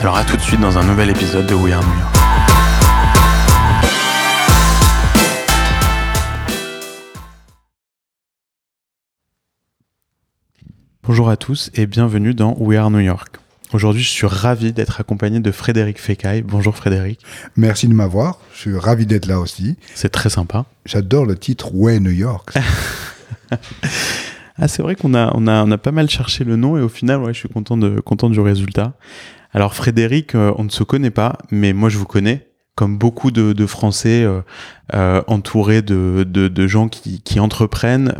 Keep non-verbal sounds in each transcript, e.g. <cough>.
Alors à tout de suite dans un nouvel épisode de We Are New York. Bonjour à tous et bienvenue dans We Are New York. Aujourd'hui, je suis ravi d'être accompagné de Frédéric Fecaille. Bonjour Frédéric. Merci de m'avoir. Je suis ravi d'être là aussi. C'est très sympa. J'adore le titre Way New York. <laughs> ah, c'est vrai qu'on a, on a, on a pas mal cherché le nom et au final, ouais, je suis content, de, content du résultat. Alors Frédéric, euh, on ne se connaît pas, mais moi je vous connais comme beaucoup de, Français euh, euh, entourés de, de, gens qui, qui entreprennent,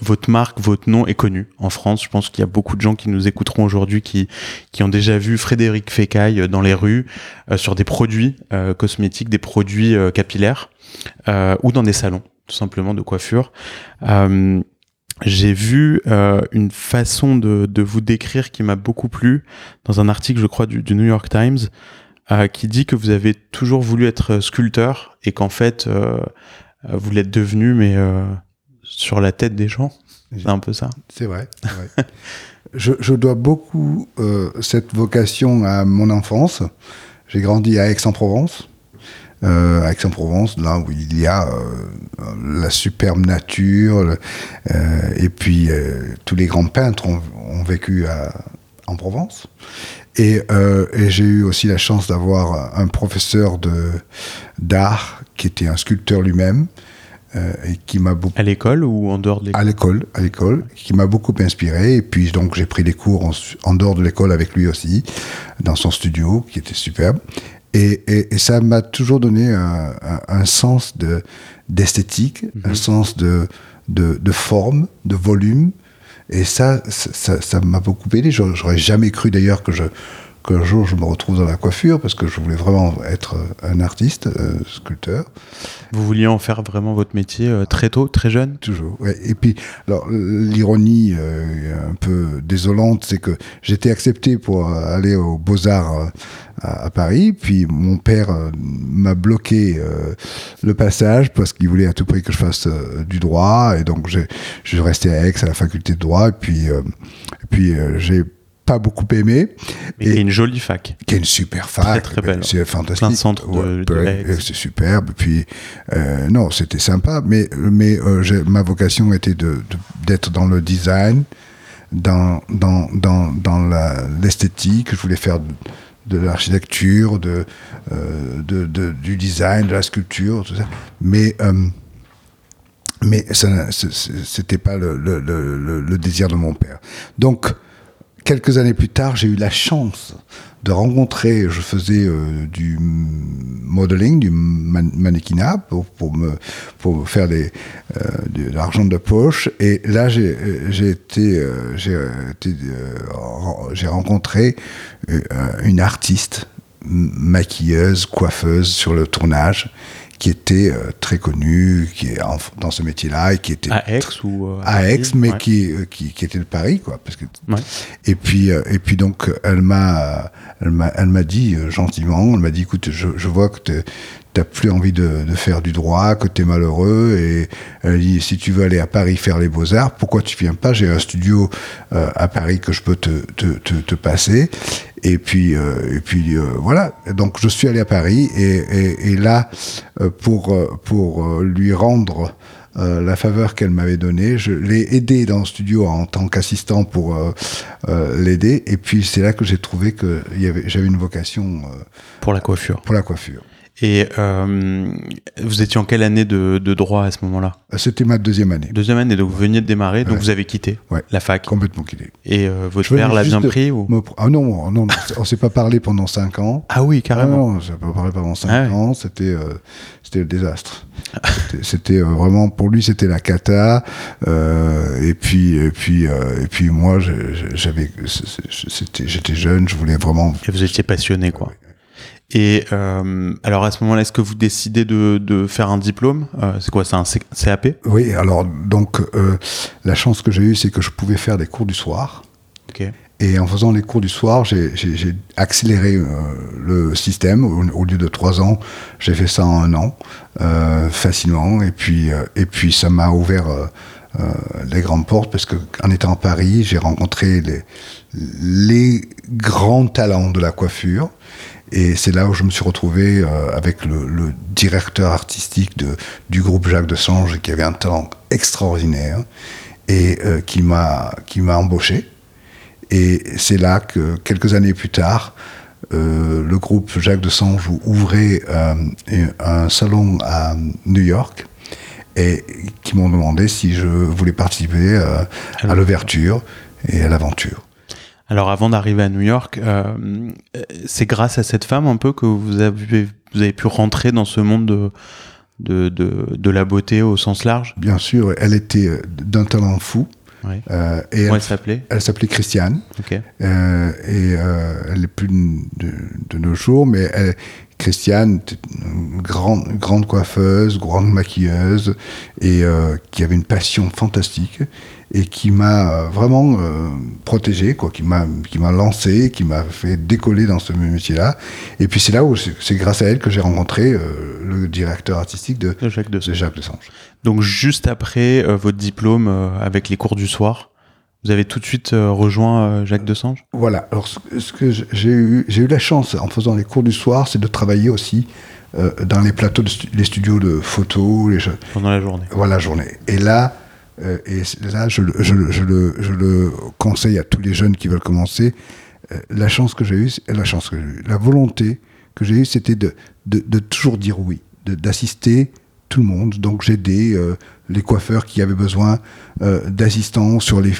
votre marque, votre nom est connu en France. Je pense qu'il y a beaucoup de gens qui nous écouteront aujourd'hui qui, qui ont déjà vu Frédéric Fécaille dans les rues sur des produits cosmétiques, des produits capillaires ou dans des salons tout simplement de coiffure j'ai vu euh, une façon de, de, vous décrire qui m'a beaucoup plu dans un article, je crois, du, du New York Times, euh, qui dit que vous avez toujours voulu être sculpteur et qu'en fait, euh, vous l'êtes devenu, mais euh, sur la tête des gens. C'est un peu ça. C'est vrai. <laughs> je, je, dois beaucoup euh, cette vocation à mon enfance. J'ai grandi à Aix-en-Provence euh, Aix-en-Provence, là où il y a euh, la superbe nature, euh, et puis tous les grands peintres ont, ont vécu à, en Provence. Et, et j'ai eu aussi la chance d'avoir un professeur de d'art qui était un sculpteur lui-même. Euh, et qui m'a beaucoup à l'école ou en dehors de l'école? À l'école à l'école qui m'a beaucoup inspiré et puis donc j'ai pris des cours en, en dehors de l'école avec lui aussi dans son studio qui était superbe et, et, et ça m'a toujours donné un, un, un sens de d'esthétique, mm -hmm. un sens de, de, de, forme, de volume. Et ça, ça m'a beaucoup aidé. J'aurais jamais cru d'ailleurs que je qu'un jour je me retrouve dans la coiffure parce que je voulais vraiment être un artiste, euh, sculpteur. Vous vouliez en faire vraiment votre métier euh, très tôt, très jeune? Toujours. Ouais. Et puis, alors l'ironie euh, un peu désolante, c'est que j'étais accepté pour aller aux Beaux Arts euh, à, à, Paris, puis mon père euh, m'a bloqué euh, le passage parce qu'il voulait à tout prix que je fasse du droit, et donc je suis resté à Aix à la faculté de droit, et puis, et puis j'ai pas beaucoup aimé. Et, et une jolie fac. Qui est une super fac. Très, très belle. C'est fantastique. Plein de centres de, ouais, de C'est superbe. Puis, euh, non, c'était sympa. Mais, mais euh, ma vocation était d'être dans le design, dans, dans, dans, dans l'esthétique. Je voulais faire de, de l'architecture, de, euh, de, de, du design, de la sculpture, tout ça. Mais, mais c'était pas le, le, le, le, désir de mon père. Donc, quelques années plus tard, j'ai eu la chance de rencontrer, je faisais euh, du modeling, du man mannequinat pour, me, pour faire euh, de l'argent de poche. Et là, j'ai été, euh, j'ai rencontré une artiste, maquilleuse, coiffeuse sur le tournage qui était euh, très connu, qui est en, dans ce métier-là et qui était à Aix ou euh, à, Aix, mais ouais. qui, euh, qui, qui était de Paris, quoi. Parce que ouais. et puis et puis donc elle m'a elle m'a elle m'a dit gentiment, elle m'a dit écoute, je, je vois que t'as plus envie de, de, faire du droit, que t'es malheureux et elle dit si tu veux aller à Paris faire les beaux arts, pourquoi tu viens pas? J'ai un studio euh, à Paris que je peux te, te, te, te passer et puis, euh, et puis euh, voilà. Donc je suis allé à Paris et, et, et là, euh, pour, pour lui rendre euh, la faveur qu'elle m'avait donnée. Je l'ai aidé dans le studio en tant qu'assistant pour euh, euh, l'aider. Et puis c'est là que j'ai trouvé que j'avais une vocation euh, Pour la coiffure. pour la coiffure. Et euh, vous étiez en quelle année de, de droit à ce moment-là? Euh, C'était ma deuxième année, Deuxième année, donc vous veniez de démarrer, donc Ouais. vous avez quitté Ouais. la fac. complètement quitté. Et euh, votre père l'a bien pris ou? me Ah non, non, non, on s'est pas parlé pendant cinq ans. Ah oui, Ah carrément. non, ça peut parler pendant 5 Ah ouais. ans, c'était euh, c'était le désastre. C'était- vraiment pour lui c'était la cata et puis et puis et puis moi j'avais j'étais jeune, je voulais vraiment Et vous étiez passionné, quoi. Et euh, alors à ce moment-là, est-ce que vous décidez de, de faire un diplôme? Euh, C'est quoi? C'est un CAP Oui, alors donc euh, la chance que j'ai eue c'est que je pouvais faire des cours du soir. Et en faisant les cours du soir, j'ai- accéléré le système. Au, au lieu de trois ans, j'ai fait ça en un an, facilement. Et puis, et puis ça m'a ouvert euh, les grandes portes parce que en étant à Paris, j'ai rencontré les, les grands talents de la coiffure. Et c'est là où je me suis retrouvé euh, avec le, le directeur artistique de, du groupe Jacques de Sange, qui avait un talent extraordinaire et euh, qui m'a qui m'a embauché. Et c'est là que, quelques années plus tard, euh, le groupe Jacques de Sange ouvrait euh, un salon à New York et qui m'ont demandé si je voulais participer euh, à l'ouverture et à l'aventure. Alors avant d'arriver à New York, euh, c'est grâce à cette femme un peu que vous avez, vous avez pu rentrer dans ce monde de, de, de, de la beauté au sens large? Bien sûr, elle était euh, d'un talent fou. Ouais. euh, et Comment elle, s'appelait? Elle s'appelait Christiane. Ok. Euh, et euh, elle est plus de, de nos jours, mais elle, Christiane une grande, grande coiffeuse, grande maquilleuse, et euh, qui avait une passion fantastique, et qui m'a euh, vraiment euh, protégé, quoi, qui m'a qui m'a lancé, qui m'a fait décoller dans ce métier-là. Et puis c'est là où c'est grâce à elle que j'ai rencontré euh, le directeur artistique de, De Jacques de Dessange. Jacques Desange. Donc juste après euh, votre diplôme euh, avec les cours du soir, vous avez tout de suite euh, rejoint euh, Jacques Desange? Voilà. Alors, ce, ce que j'ai eu, j'ai eu la chance en faisant les cours du soir, c'est de travailler aussi euh, dans les plateaux, de stu- les studios de photos, les, pendant la journée. voilà, journée. Et là, euh, et là, je, le- je, je le, je le conseille à tous les jeunes qui veulent commencer. la chance que j'ai eue, la chance que j'ai eue, la volonté que j'ai eue, c'était de, de, de toujours dire oui, d'assister tout le monde. Donc j'aidais euh, les coiffeurs qui avaient besoin euh, d'assistants sur les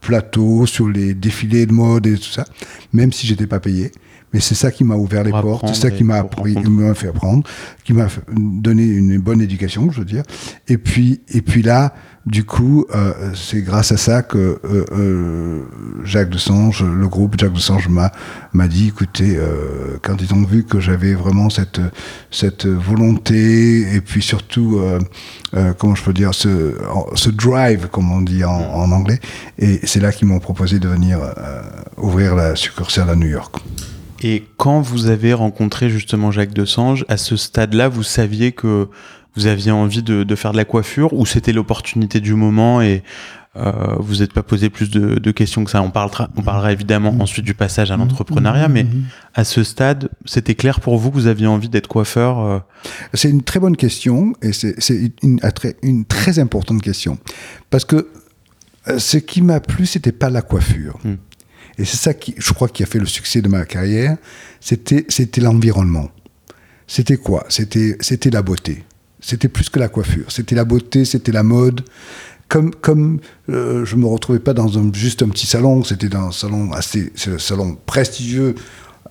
plateaux, sur les défilés de mode et tout ça, même si j'étais pas payé. Mais c'est ça qui m'a ouvert les portes, c'est ça qui m'a appris, m'a fait apprendre, qui m'a donné une bonne éducation, je veux dire. Et puis, et puis là, du coup, euh, c'est grâce à ça que euh, euh, Jacques Desange, le groupe Jacques Desange m'a m'a dit, écoutez, euh, quand ils ont vu que j'avais vraiment cette cette volonté et puis surtout, euh, euh, comment je peux dire, ce ce drive, comme on dit en, en anglais, et c'est là qu'ils m'ont proposé de venir euh, ouvrir la succursale à New York. Et quand vous avez rencontré justement Jacques Desange, à ce stade-là, vous saviez que vous aviez envie de, de faire de la coiffure ou c'était l'opportunité du moment et euh, vous n'êtes pas posé plus de, de questions que ça? On parlera, on parlera évidemment ensuite du passage à l'entrepreneuriat, mais à ce stade, c'était clair pour vous que vous aviez envie d'être coiffeur euh, C'est une très bonne question et c'est une, un très- une très importante question. Parce que euh, ce qui m'a plu, c'était pas la coiffure. Mm. Et c'est ça qui, je crois, qui a fait le succès de ma carrière. C'était, c'était l'environnement. C'était quoi? C'était, c'était la beauté. C'était plus que la coiffure. C'était la beauté, c'était la mode. Comme, comme euh, je me retrouvais pas dans un, juste un petit salon, c'était dans un salon assez, c'est le salon prestigieux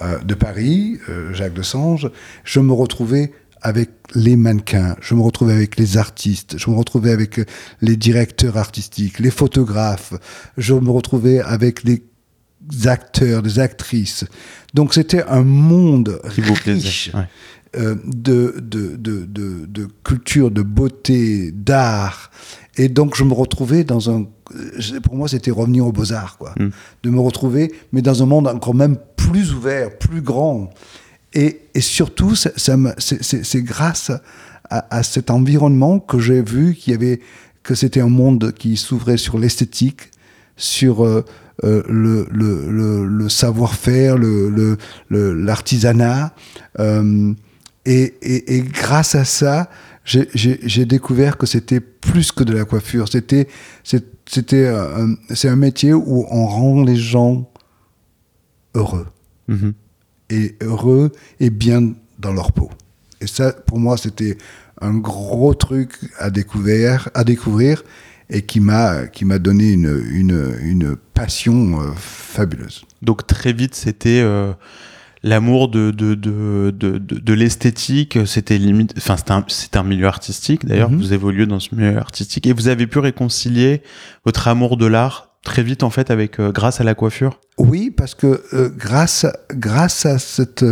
euh, de Paris, euh, Jacques Desange. Je me retrouvais avec les mannequins, je me retrouvais avec les artistes, je me retrouvais avec euh, les directeurs artistiques, les photographes, je me retrouvais avec les acteurs, des actrices. Donc c'était un monde qui vous riche plaisait. Ouais. euh, de, de, de, de, de culture, de beauté, d'art. Et donc, je me retrouvais dans un. euh, Pour moi, c'était revenir aux Beaux-Arts, quoi. Mm. De me retrouver, mais dans un monde encore même plus ouvert, plus grand. Et, et surtout, ça, ça m'a- c'est- grâce à, à cet environnement que j'ai vu qu'il y avait que c'était un monde qui s'ouvrait sur l'esthétique, sur euh, euh, le, le, le, le savoir-faire, l'artisanat. euh, et, et, et grâce à ça, j'ai découvert que c'était plus que de la coiffure. C'était, c'était, euh, c'est un métier où on rend les gens heureux. Mhm. Et heureux et bien dans leur peau. Et ça, pour moi, c'était un gros truc à découvrir, à découvrir et qui m'a qui m'a donné une, une, une passion euh, fabuleuse. Donc très vite, c'était euh, l'amour de, de, de, de, de l'esthétique, c'était limite, enfin c'était un, un, milieu artistique d'ailleurs, Mhm. vous évoluez dans ce milieu artistique et vous avez pu réconcilier votre amour de l'art très vite en fait avec euh, grâce à la coiffure? Oui, parce que grâce, grâce à cette,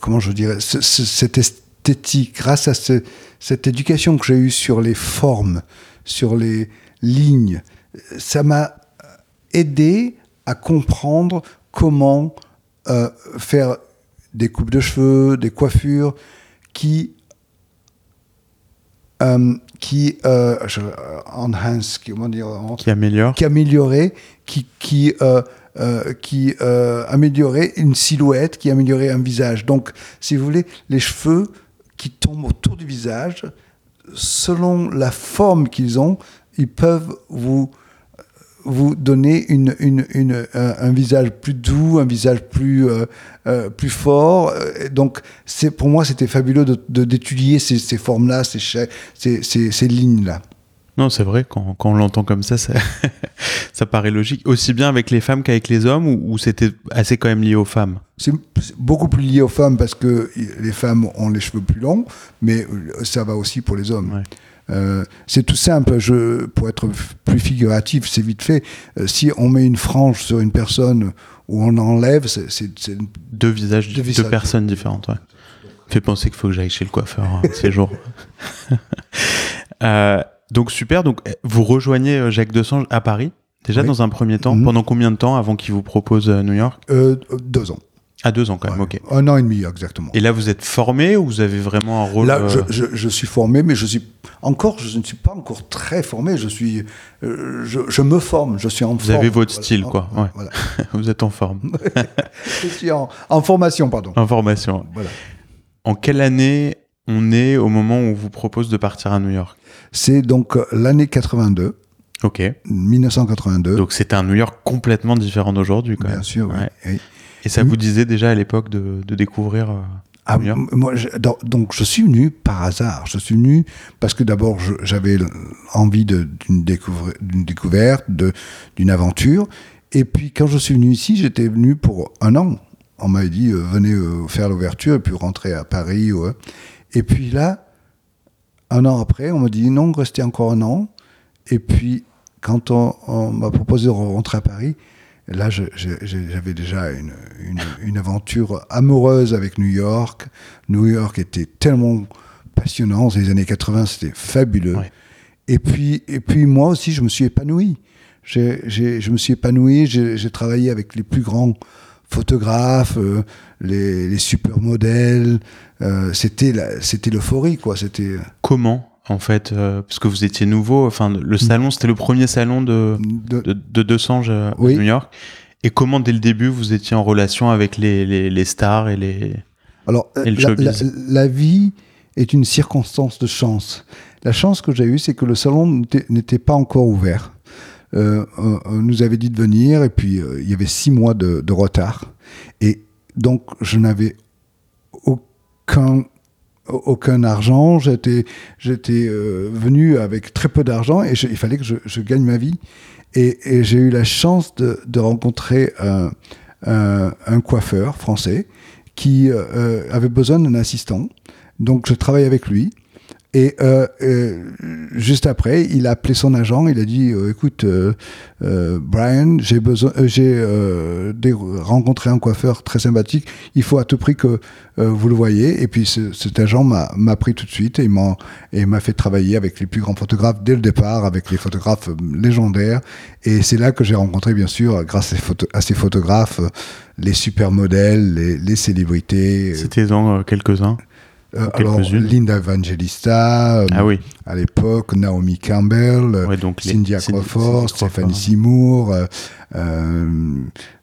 comment je dirais, ce- ce- cette esthétique, grâce à ce- cette éducation que j'ai eue sur les formes, sur les lignes, ça m'a aidé à comprendre comment euh, faire des coupes de cheveux, des coiffures qui euh, qui euh, enhance, comment dire, en- qui améliore. qui améliorait, qui, qui, euh, euh, qui améliorait une silhouette, qui améliorait un visage. Donc, si vous voulez, les cheveux qui tombent autour du visage, selon la forme qu'ils ont, ils peuvent vous vous donner une, une, une, un, un visage plus doux, un visage plus, euh, euh, plus fort. Euh, Donc, pour moi, c'était fabuleux de, de- d'étudier ces, ces formes-là, ces, ces, ces lignes-là. Non, c'est vrai, quand, quand on l'entend comme ça, ça, <laughs> ça paraît logique. Aussi bien avec les femmes qu'avec les hommes, ou, ou c'était assez quand même lié aux femmes? C'est beaucoup plus lié aux femmes parce que les femmes ont les cheveux plus longs, mais ça va aussi pour les hommes. Ouais. Euh, c'est tout simple. Je, pour être plus figuratif, c'est vite fait. Euh, si on met une frange sur une personne ou on enlève, c'est une- Deux visages, Deux deux, personnes différentes, ouais. Fait penser qu'il faut que j'aille chez le coiffeur hein, <laughs> ces jours. <laughs> Euh, donc super, donc eh, vous rejoignez euh, Jacques Desange à Paris, déjà Oui. dans un premier temps. Mhm. Pendant combien de temps avant qu'il vous propose euh, New York? Euh, deux ans. À deux ans quand même, Ouais. ok. Un an et demi exactement. Et là, vous êtes formé ou vous avez vraiment un rôle Là, je, je, je suis formé, mais je suis encore, je ne suis pas encore très formé. Je suis, euh, je, je me forme. Je suis en Vous forme. avez votre Voilà. style, quoi, ouais. Voilà. <laughs> Vous êtes en forme, <laughs> je suis en, en formation, pardon. en formation. Voilà. En quelle année on est au moment où on vous propose de partir à New York C'est donc euh, l'année 82, Ok. 1982. Donc c'était un New York complètement différent d'aujourd'hui, quand bien même. sûr, oui. Ouais. oui. Et ça vous disait déjà à l'époque de, de découvrir. euh, Ah, New York moi, je- donc, donc, je suis venu par hasard. Je suis venu parce que d'abord j'avais envie d'une découverte, d'une aventure. Et puis quand je suis venu ici, j'étais venu pour un an. On m'avait dit euh, venez euh, faire l'ouverture et puis rentrer à Paris. ouais. Et puis là, un an après, on m'a dit non, restez encore un an. Et puis quand on, on m'a proposé de rentrer à Paris, là j'avais déjà une, une, une aventure amoureuse avec New York. New York était tellement passionnant. Les années 80, c'était fabuleux. Ouais. Et puis, et puis moi aussi, je me suis épanoui. J'ai- je me suis épanoui. J'ai travaillé avec les plus grands photographes, euh, les, les supermodèles. Euh, c'était l'euphorie, quoi. C'était Comment, en fait euh, Parce que vous étiez nouveau. Enfin, le salon, c'était le premier salon de, de- de, à Oui. New York. Et comment, dès le début, vous étiez en relation avec les, les, les stars et les. Alors, euh, Et le la, la- la vie est une circonstance de chance. La chance que j'ai eue, c'est que le salon n'était pas encore ouvert. Euh, on, nous avait dit de venir, et puis euh, il y avait six mois de, retard. Et donc, je n'avais aucun aucun argent, j'étais j'étais euh, venu avec très peu d'argent et il fallait que je, gagne ma vie. Et, j'ai eu la chance de, de rencontrer un, coiffeur français qui avait besoin d'un assistant. Donc je travaille avec lui. Et euh, euh, juste après, il a appelé son agent. Il a dit euh, "Écoute, euh, euh, Brian, j'ai besoin, j'ai rencontré un coiffeur très sympathique. Il faut à tout prix que vous le voyez." Et puis ce- cet agent m'a pris tout de suite et m'a fait travailler avec les plus grands photographes dès le départ, avec les photographes légendaires. Et c'est là que j'ai rencontré, bien sûr, grâce à à ces photographes, les supermodèles, les, les célébrités. C'était dans euh, quelques-uns? Euh, alors. Linda Evangelista, euh, Ah oui. à l'époque, Naomi Campbell, Ouais, donc Cynthia Crawford. Stéphanie Seymour. euh,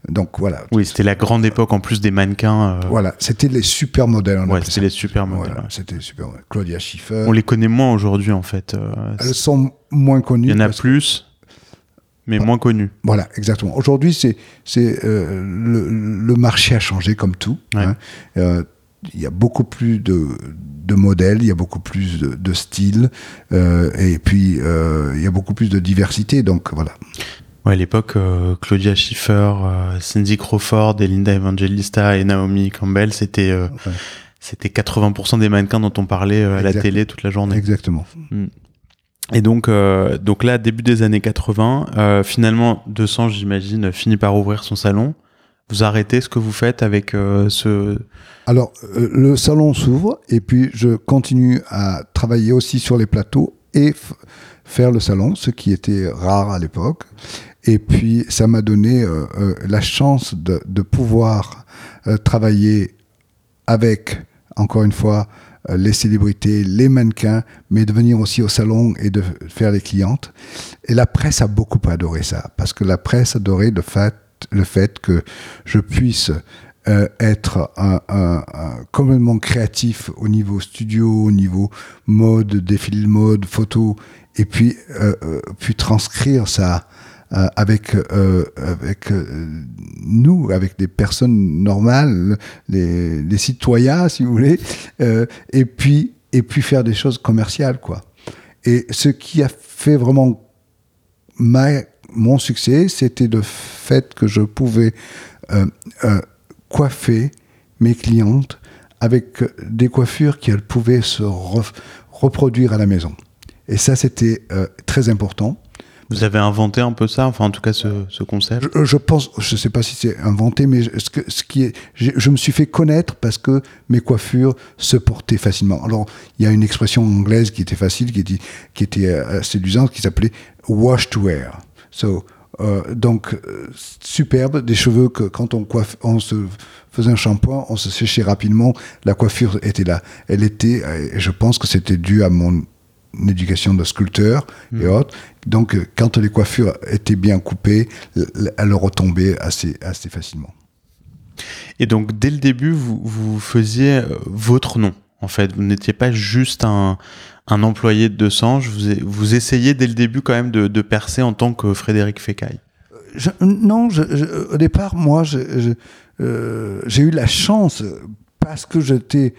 donc voilà. Oui, c'était la grande époque en plus des mannequins. Voilà, c'était les super modèles. on ouais, c'était les super modèles. Voilà, ouais. c'était les super. Claudia Schiffer. On les connaît moins aujourd'hui en fait. Elles sont moins connues. Il y en a plus, mais moins connus. Voilà, exactement. Aujourd'hui, c'est c'est le, le marché a changé comme tout. Hein. Il y a beaucoup plus de, de modèles, il y a beaucoup plus de, de styles, euh, et puis euh, il y a beaucoup plus de diversité. Donc voilà. Ouais, à l'époque, euh, Claudia Schiffer, Cindy Crawford et Linda Evangelista et Naomi Campbell, c'était euh, Ouais. c'était 80% des mannequins dont on parlait à la télé toute la journée. Exactement. Et donc, euh, donc là, début des années 80, euh, finalement, 200, j'imagine, finit par ouvrir son salon. Vous arrêtez ce que vous faites avec euh, ce... Alors, euh, le salon s'ouvre, et puis je continue à travailler aussi sur les plateaux et faire le salon, ce qui était rare à l'époque. Et puis, ça m'a donné euh, la chance de, pouvoir travailler avec, encore une fois, les célébrités, les mannequins, mais de venir aussi au salon et de faire les clientes. Et la presse a beaucoup adoré ça, parce que la presse adorait le fait, le fait que je puisse euh, être un, un- complètement créatif au niveau studio, au niveau mode, défilé de mode, photo, et puis, euh, euh, puis transcrire ça avec, avec nous, avec des personnes normales, les, les citoyens, si vous voulez, et, puis, et puis faire des choses commerciales, quoi. Et ce qui a fait vraiment ma, mon succès, c'était le fait que je pouvais euh, euh, coiffer mes clientes avec des coiffures qu'elles pouvaient se re- reproduire à la maison. Et ça, c'était euh, très important. Vous avez inventé un peu ça, enfin en tout cas ce, ce concept? Je, je pense, je ne sais pas si c'est inventé, mais je- ce, que, ce qui est, je, je me suis fait connaître parce que mes coiffures se portaient facilement. Alors, il y a une expression anglaise qui était facile, qui était, qui était euh, séduisante, qui s'appelait wash to wear. So, euh, donc, euh, superbe, des cheveux que quand on coiffe, on se faisait un shampoing, on se séchait rapidement, la coiffure était là. Elle était, euh, et je pense que c'était dû à mon éducation de sculpteur et autres. Donc, quand les coiffures étaient bien coupées, elles retombaient assez, assez facilement. Et donc dès le début, vous, vous faisiez votre nom. En fait, vous n'étiez pas juste un, un employé de 200. Vous, vous essayez dès le début quand même de, percer en tant que Frédéric Fécaille. Je- non, au départ, moi, euh, j'ai eu la chance, parce que j'étais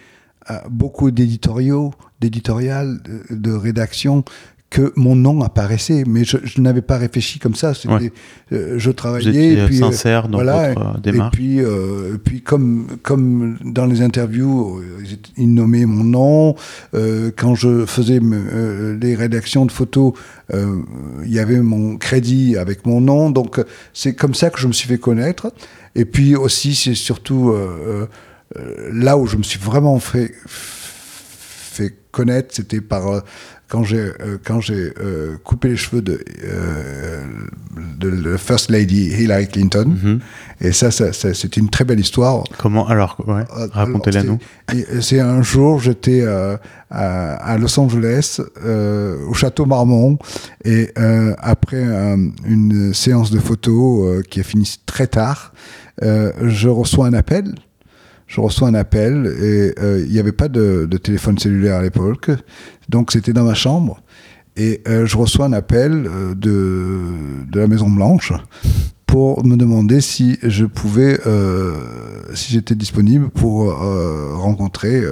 beaucoup d'éditoriaux, d'éditorial, de, de rédaction, que mon nom apparaissait, mais je, je n'avais pas réfléchi comme ça. Ouais. euh, je Vous travaillais. étiez et euh, puis, euh, sincère dans voilà, votre euh, et démarche. puis, euh, et puis comme, comme dans les interviews, euh, ils nommaient mon nom. Euh, quand je faisais me- euh, les rédactions de photos, euh, il y avait mon crédit avec mon nom. Donc euh, c'est comme ça que je me suis fait connaître. Et puis aussi, c'est surtout euh, euh, là où je me suis vraiment fait, fait connaître, c'était par euh, quand j'ai euh, quand j'ai euh, coupé les cheveux de euh, de la First Lady Hillary Clinton. Mhm. Et ça, ça, ça, c'était une très belle histoire. Comment alors ouais, Euh, Racontez-la alors, nous. c'est- C'est un jour, j'étais euh, à, à Los Angeles, euh, au château Marmont, et euh, après euh, une séance de photos euh, qui a fini très tard, euh, je reçois un appel. Je reçois un appel et euh, il n'y avait pas de, de téléphone cellulaire à l'époque, donc c'était dans ma chambre. Et euh, je reçois un appel euh, de, de la Maison Blanche pour me demander si je pouvais, si j'étais disponible pour rencontrer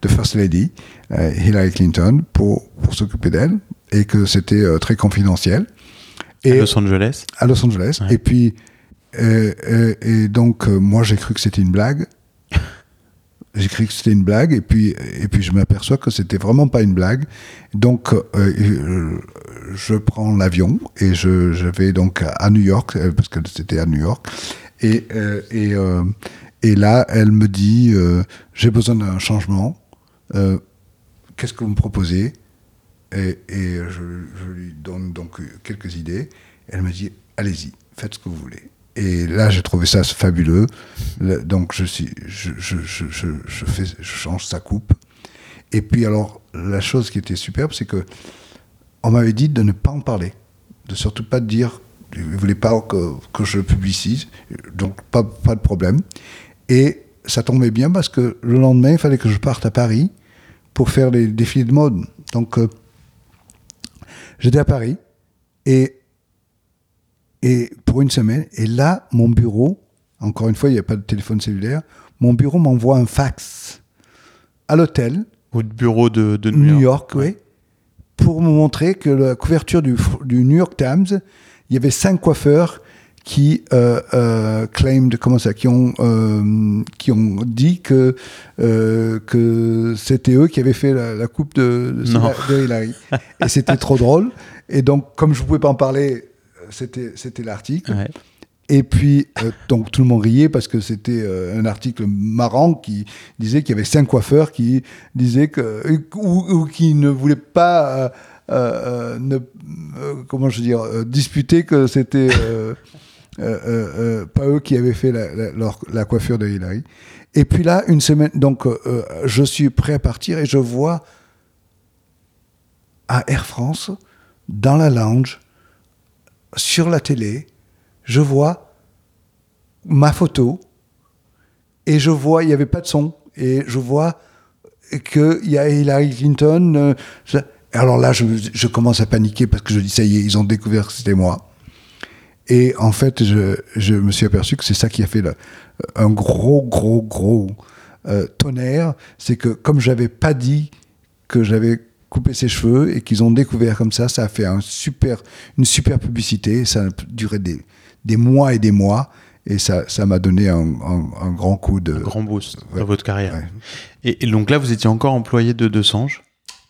The First Lady, Hillary Clinton, pour, pour s'occuper d'elle, et que c'était très confidentiel. À Los Angeles? à Los Angeles. Ouais. Et puis, euh, euh, et donc, euh, moi, j'ai cru que c'était une blague. Cru que c'était une blague, et puis, et puis je m'aperçois que c'était vraiment pas une blague. Donc, euh, euh, je prends l'avion et je, je vais donc à New York, euh, parce que c'était à New York. Et, euh, et, euh, et là, elle me dit euh, J'ai besoin d'un changement. Qu'est-ce que vous me proposez? Et, et je, je lui donne donc quelques idées. Elle me dit Allez-y, faites ce que vous voulez. Et là, j'ai trouvé ça fabuleux. Le- Donc, je, suis, je, je, je, je, fais, je change sa coupe. Et puis, alors, la chose qui était superbe, c'est que on m'avait dit de ne pas en parler, de surtout pas dire. Ils ne voulaient pas que, que je publicise, donc pas, pas de problème. Et ça tombait bien parce que le lendemain, il fallait que je parte à Paris pour faire les défilés de mode. Donc, euh, j'étais à Paris et, et pour une semaine. Et là, mon bureau, encore une fois, il n'y a pas de téléphone cellulaire, mon bureau m'envoie un fax à l'hôtel, Votre bureau de, de New New, York, oui, pour me montrer que la couverture du, du New York Times, il y avait cinq coiffeurs qui euh, euh, claimed, comment ça, qui ont, euh, qui ont dit que, euh, que c'était eux qui avaient fait la, la coupe de, de, de Hillary. Et c'était trop drôle. Et donc, comme je ne pouvais pas en parler, c'était, c'était l'article. Ouais. Et puis, euh, donc tout le monde riait parce que c'était euh, un article marrant qui disait qu'il y avait cinq coiffeurs qui disaient que, ou, ou qui ne voulaient pas, euh, ne, comment je veux dire, disputer que c'était pas eux qui avaient fait la, la- leur- la coiffure de Hillary. Et puis là, une semaine, donc je suis prêt à partir et je vois à Air France, dans la lounge, sur la télé, je vois ma photo et je vois, il n'y avait pas de son, et je vois qu'il y a Hillary Clinton. euh, je- alors là, je, commence à paniquer parce que je dis, ça y est, ils ont découvert que c'était moi. Et en fait, je, me suis aperçu que c'est ça qui a fait un gros, gros, gros euh, tonnerre. C'est que comme j'avais pas dit que j'avais coupé ses cheveux et qu'ils ont découvert comme ça, ça a fait un super, une super publicité. Ça a duré des, des mois et des mois. Et ça ça m'a donné un, un- un grand coup de... Un grand boost Ouais. dans votre carrière. Ouais. Et, et donc là, vous étiez encore employé de Desange.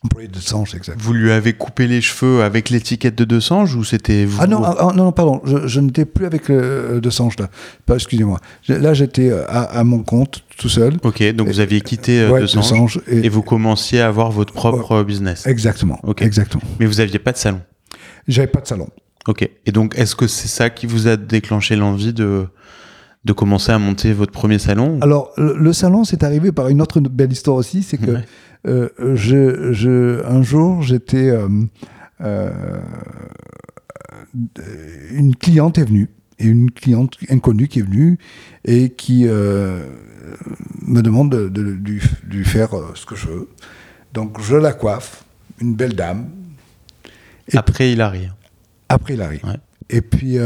Employé de Sange, exact. Vous lui avez coupé les cheveux avec l'étiquette de Desange ou c'était vous Ah non, ah, ah, non, non, pardon, je, je n'étais plus avec euh, De Sange là. Excusez-moi. Là, j'étais euh, à, à mon compte, tout seul. Ok, donc vous aviez quitté euh, Ouais, Desange, Desange, et- et vous commenciez à avoir votre propre euh, business. Exactement. Ok. Exactement. Mais vous aviez pas de salon. J'avais pas de salon. Ok. Et donc, est-ce que c'est ça qui vous a déclenché l'envie de, de commencer à monter votre premier salon? Alors, le, le salon, c'est arrivé par une autre belle histoire aussi, c'est que Ouais. Euh, je, je, un jour, j'étais, euh, euh, une cliente est venue, et une cliente inconnue qui est venue et qui me demande de, de- de lui, de lui faire ce que je veux. Donc, je la coiffe, une belle dame, et- Après Hilary. après Larry. Ouais. Et puis,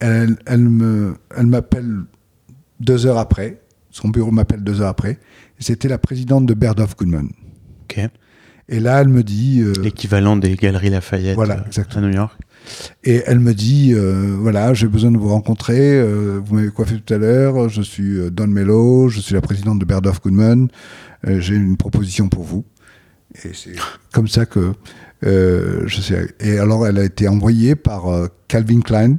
elle, elle m'appelle deux heures après. Son bureau m'appelle deux heures après. C'était la présidente de Bergdorf Goodman. Ok. Et là, elle me dit, euh, L'équivalent des Galeries Lafayette Voilà, euh, à New York. et elle me dit, euh, voilà, j'ai besoin de vous rencontrer. euh, vous m'avez coiffé tout à l'heure. Je suis Don Mello. Je suis la présidente de Bergdorf Goodman. j'ai une proposition pour vous. Et c'est comme ça que je sais. Et alors, elle a été envoyée par Calvin Klein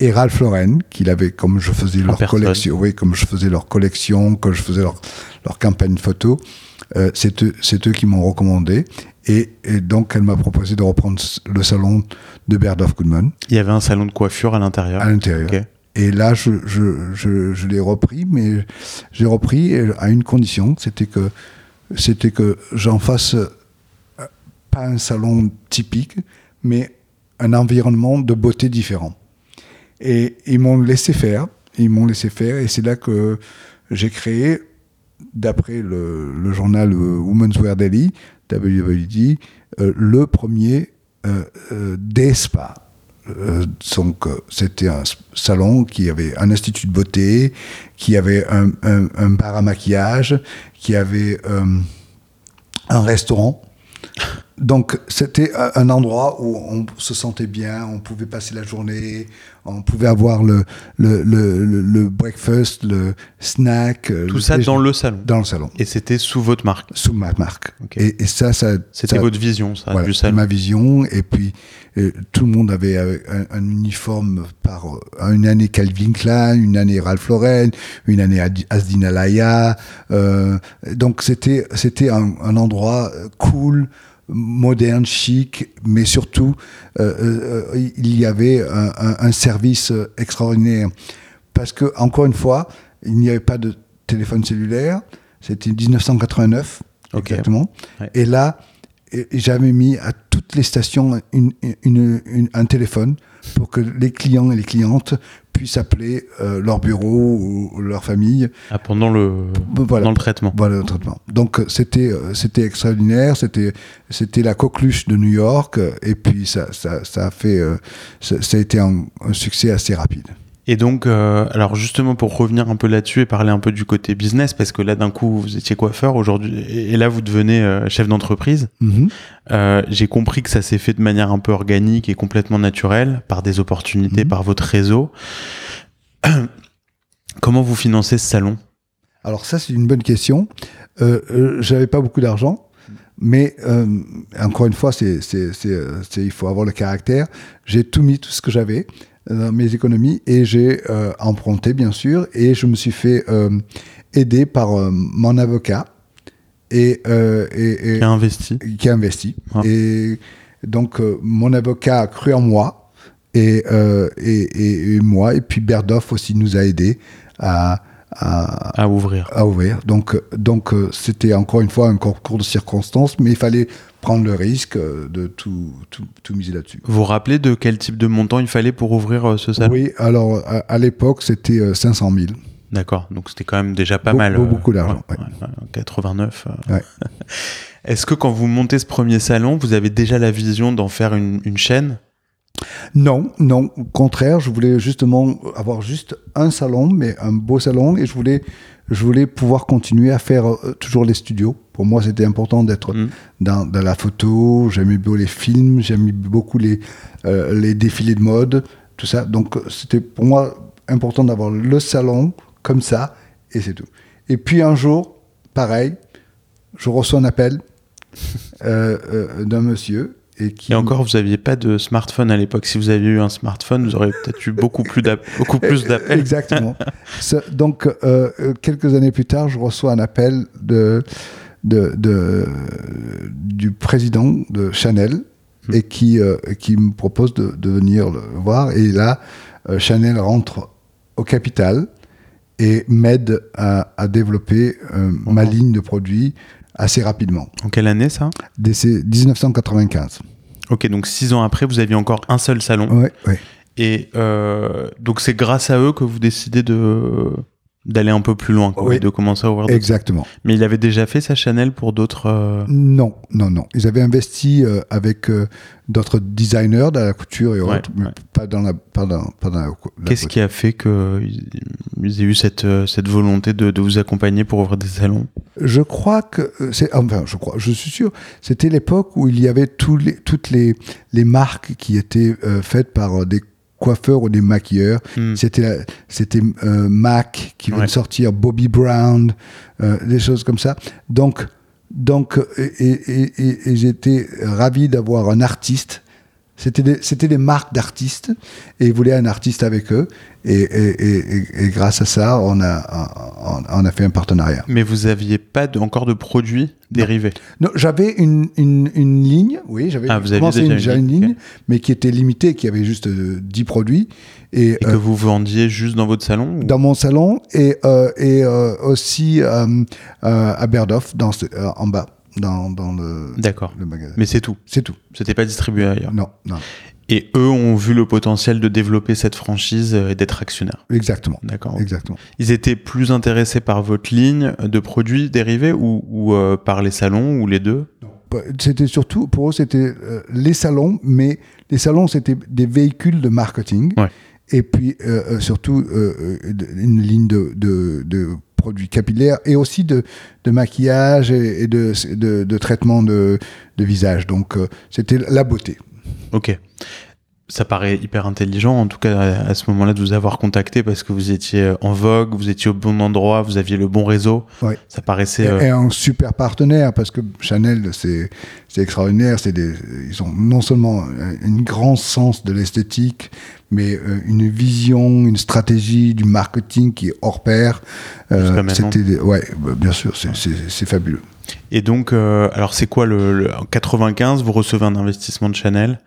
et Ralph Lauren, qu'il avait, comme je faisais leur personne. collection, oui, comme je faisais leur collection, que je faisais leur, leur campagne photo. euh, c'est eux, c'est eux qui m'ont recommandé. Et, et donc, elle m'a proposé de reprendre le salon de Bergdorf Goodman Il y avait un salon de coiffure à l'intérieur. à l'intérieur. Et là, je, je, je, je l'ai repris, mais j'ai repris à une condition, c'était que, c'était que j'en fasse euh, pas un salon typique, mais un environnement de beauté différent. Et ils m'ont laissé faire, ils m'ont laissé faire, et c'est là que j'ai créé, d'après le, journal euh, Women's Wear Daily, WWD, euh, le premier euh, euh, day spa. Euh, donc, c'était un salon qui avait un institut de beauté, qui avait un, bar à maquillage, qui avait un restaurant. Donc, c'était un- endroit où on se sentait bien, on pouvait passer la journée, on pouvait avoir le, le, le, le- breakfast, le snack. euh, Tout ça dans le salon. dans le salon, Et c'était sous votre marque. sous ma marque. Et, et ça, ça. C'était votre vision, ça, voilà, du salon. ma vision. Et puis, tout le monde avait euh, un, un uniforme par euh, une année Calvin Klein, une année Ralph Lauren, une année Asdin Alaya. Euh, donc, c'était, c'était un, un endroit cool, moderne, chic, mais surtout, euh, euh, il y avait un, service extraordinaire. Parce que, encore une fois, il n'y avait pas de téléphone cellulaire. C'était 1989, Ok. exactement. Ouais. Et là, j'avais mis à toutes les stations une- une- une- un téléphone pour que les clients et les clientes puissent appeler euh, leur bureau ou leur famille. Ah, pendant le, Voilà. dans le traitement. Voilà le traitement. Donc euh, c'était euh, c'était extraordinaire, c'était c'était la coqueluche de New York et puis ça ça, ça a fait euh, ça, ça a été un, un succès assez rapide. Et donc, euh, alors justement pour revenir un peu là-dessus et parler un peu du côté business, parce que là d'un coup vous étiez coiffeur aujourd'hui, et là vous devenez euh, chef d'entreprise. Mhm. Euh, J'ai compris que ça s'est fait de manière un peu organique et complètement naturelle, par des opportunités, Mhm. par votre réseau. <clears throat> Comment vous financez ce salon? Alors ça c'est une bonne question. J'avais pas beaucoup d'argent. Mais encore une fois, c'est, il faut avoir le caractère. J'ai tout mis, tout ce que j'avais dans mes économies, et j'ai euh, emprunté, bien sûr, et je me suis fait euh, aider par euh, mon avocat et, et, et- Qui a investi qui a investi. Ah. Et donc, mon avocat a cru en moi et, et, et- moi. Et puis, Berdoff aussi nous a aidés à, à, à ouvrir à ouvrir. Donc, donc c'était encore une fois un concours de circonstances, mais il fallait prendre le risque euh, de tout, tout, tout miser là-dessus. Vous vous rappelez de quel type de montant il fallait pour ouvrir euh, ce salon? Oui, alors à, à l'époque, c'était euh, 500 000. D'accord, donc c'était quand même déjà pas mal. beau- euh, beaucoup d'argent, ouais, ouais, ouais, 89. euh. Ouais. <laughs> Est-ce que quand vous montez ce premier salon, vous avez déjà la vision d'en faire une, une chaîne? Non, non, au contraire, je voulais justement avoir juste un salon, mais un beau salon, et je voulais, je voulais pouvoir continuer à faire euh, toujours les studios. Pour moi, c'était important d'être Mm. dans, dans la photo, j'aimais beaucoup les films, j'aimais beaucoup les, euh, les défilés de mode, tout ça. Donc, c'était pour moi important d'avoir le salon comme ça, et c'est tout. Et puis un jour, pareil, je reçois un appel <laughs> euh, d'un monsieur. Et, qui Et encore, vous n'aviez pas de smartphone à l'époque. Si vous aviez eu un smartphone, vous auriez peut-être eu beaucoup plus <laughs> d'appels. Exactement. <laughs> Donc, euh, euh, quelques années plus tard, je reçois un appel de, de, de- du président de Chanel Hmm. et qui, euh, qui me propose de, de venir le voir. Et là, euh, Chanel rentre au capital et m'aide à, à développer euh, ma Mhm. ligne de produits assez rapidement. En quelle année ça? Dès ces 1995. Ok, donc six ans après, vous aviez encore un seul salon. Ouais, ouais. Et euh, donc c'est grâce à eux que vous décidez de d'aller un peu plus loin, quoi, Oui. et de commencer à ouvrir. Exactement. Mais il avait déjà fait sa Chanel pour d'autres. euh, Non, non, non. Ils avaient investi euh, avec euh, d'autres designers dans la couture et Ouais, autres, mais pas dans la, pas dans, pas dans la, la Qu'est-ce qui a fait qu'ils ils aient eu cette, cette volonté de, de vous accompagner pour ouvrir des salons? Je crois que c'est, enfin, je crois, je suis sûr, c'était l'époque où il y avait tous les, toutes les, les marques qui étaient faites par des coiffeurs ou des maquilleurs. Hmm. C'était, c'était euh, Mac qui venait Ouais. de sortir, Bobby Brown, euh, des choses comme ça. Donc, donc, et, et- et- et j'étais ravi d'avoir un artiste. C'était des, c'était des marques d'artistes et ils voulaient un artiste avec eux. Et, et- et- et- et grâce à ça, on a, on, on a fait un partenariat. Mais vous aviez pas de- encore de produits dérivés Non, j'avais une, une, une ligne, oui, j'avais Ah, commencé déjà une, ligne, mais qui était limitée, qui avait juste euh, 10 produits. Et, et que euh, vous vendiez juste dans votre salon ou- dans mon salon et, euh, et euh, aussi à Berdoff, dans ce- en bas, dans, dans le, D'accord. le magasin. Mais c'est tout? C'est tout. C'était pas distribué ailleurs? Non, non, Et eux ont vu le potentiel de développer cette franchise euh, et d'être actionnaires. exactement. D'accord. Exactement. Ils étaient plus intéressés par votre ligne de produits dérivés ou, ou, euh, par les salons ou les deux? C'était surtout, pour eux, c'était euh, les salons, mais les salons, c'était des véhicules de marketing. Ouais. Et puis, euh, euh, surtout, euh, une ligne de, de, de produits capillaires et aussi de, de maquillage et, et de, de, de traitement de, de visage. Donc, euh, c'était la beauté. Ok. Ça paraît hyper intelligent, en tout cas à, ce moment-là, de vous avoir contacté parce que vous étiez en vogue, vous étiez au bon endroit, vous aviez le bon réseau. Ouais. Ça paraissait. Et, euh, et un super partenaire parce que Chanel, c'est extraordinaire. C'est ils ont non seulement un, grand sens de l'esthétique, mais euh, une vision, une stratégie du marketing qui est hors pair. Euh. C'était, ouais, bah, bien sûr, c'est fabuleux. Et donc, euh, alors c'est quoi le, le- en 95 Vous recevez un investissement de Chanel?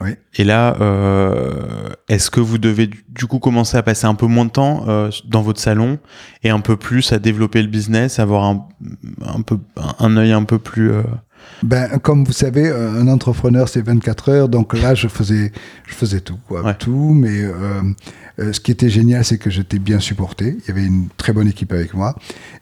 Oui. Et là, euh, est-ce que vous devez du du coup commencer à passer un peu moins de temps euh, dans votre salon et un peu plus à développer le business, avoir un, un peu un œil un peu plus euh, Ben, comme vous savez, euh, un entrepreneur, c'est 24 heures. Donc là, je faisais, je faisais tout, quoi. Ouais. Tout. Mais euh, euh, ce qui était génial, c'est que j'étais bien supporté. Il y avait une très bonne équipe avec moi.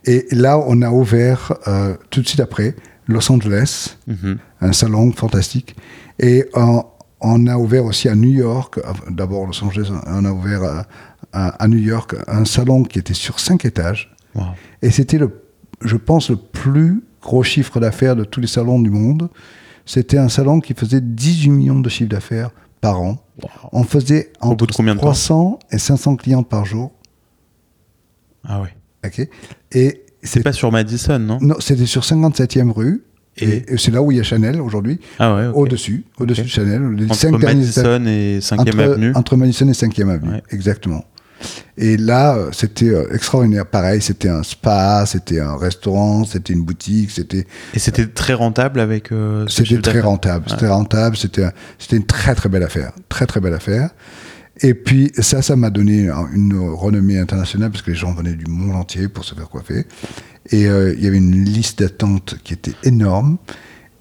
Et là, on a ouvert euh, tout de suite après Los Angeles, mhm. un salon fantastique. Et on, on a ouvert aussi à New York, d'abord Los Angeles, on a ouvert à, à- à New York un salon qui était sur cinq étages. Wow. Et c'était, je pense, le plus gros chiffre d'affaires de tous les salons du monde. C'était un salon qui faisait 18 millions de chiffre d'affaires par an. On faisait Au bout entre de combien de temps 300 et 500 clients par jour. Ah ouais. ok et C'est pas sur Madison, non? Non, c'était sur 57e rue. Et- c'est là où il y a Chanel aujourd'hui, Ah ouais. au-dessus, au-dessus de Chanel. Les Entre cinq derniers étages- Madison et 5e entre, avenue. entre Madison et 5e avenue, Ouais. exactement. Et là, euh, c'était euh, extraordinaire. Pareil, c'était un spa, c'était un restaurant, c'était une boutique, c'était Et c'était très rentable avec. euh, C'était très rentable, c'était rentable, c'était c'était une très très belle affaire, très très belle affaire. Et puis ça, ça m'a donné un- une renommée internationale parce que les gens venaient du monde entier pour se faire coiffer. Et euh, il y avait une liste d'attente qui était énorme.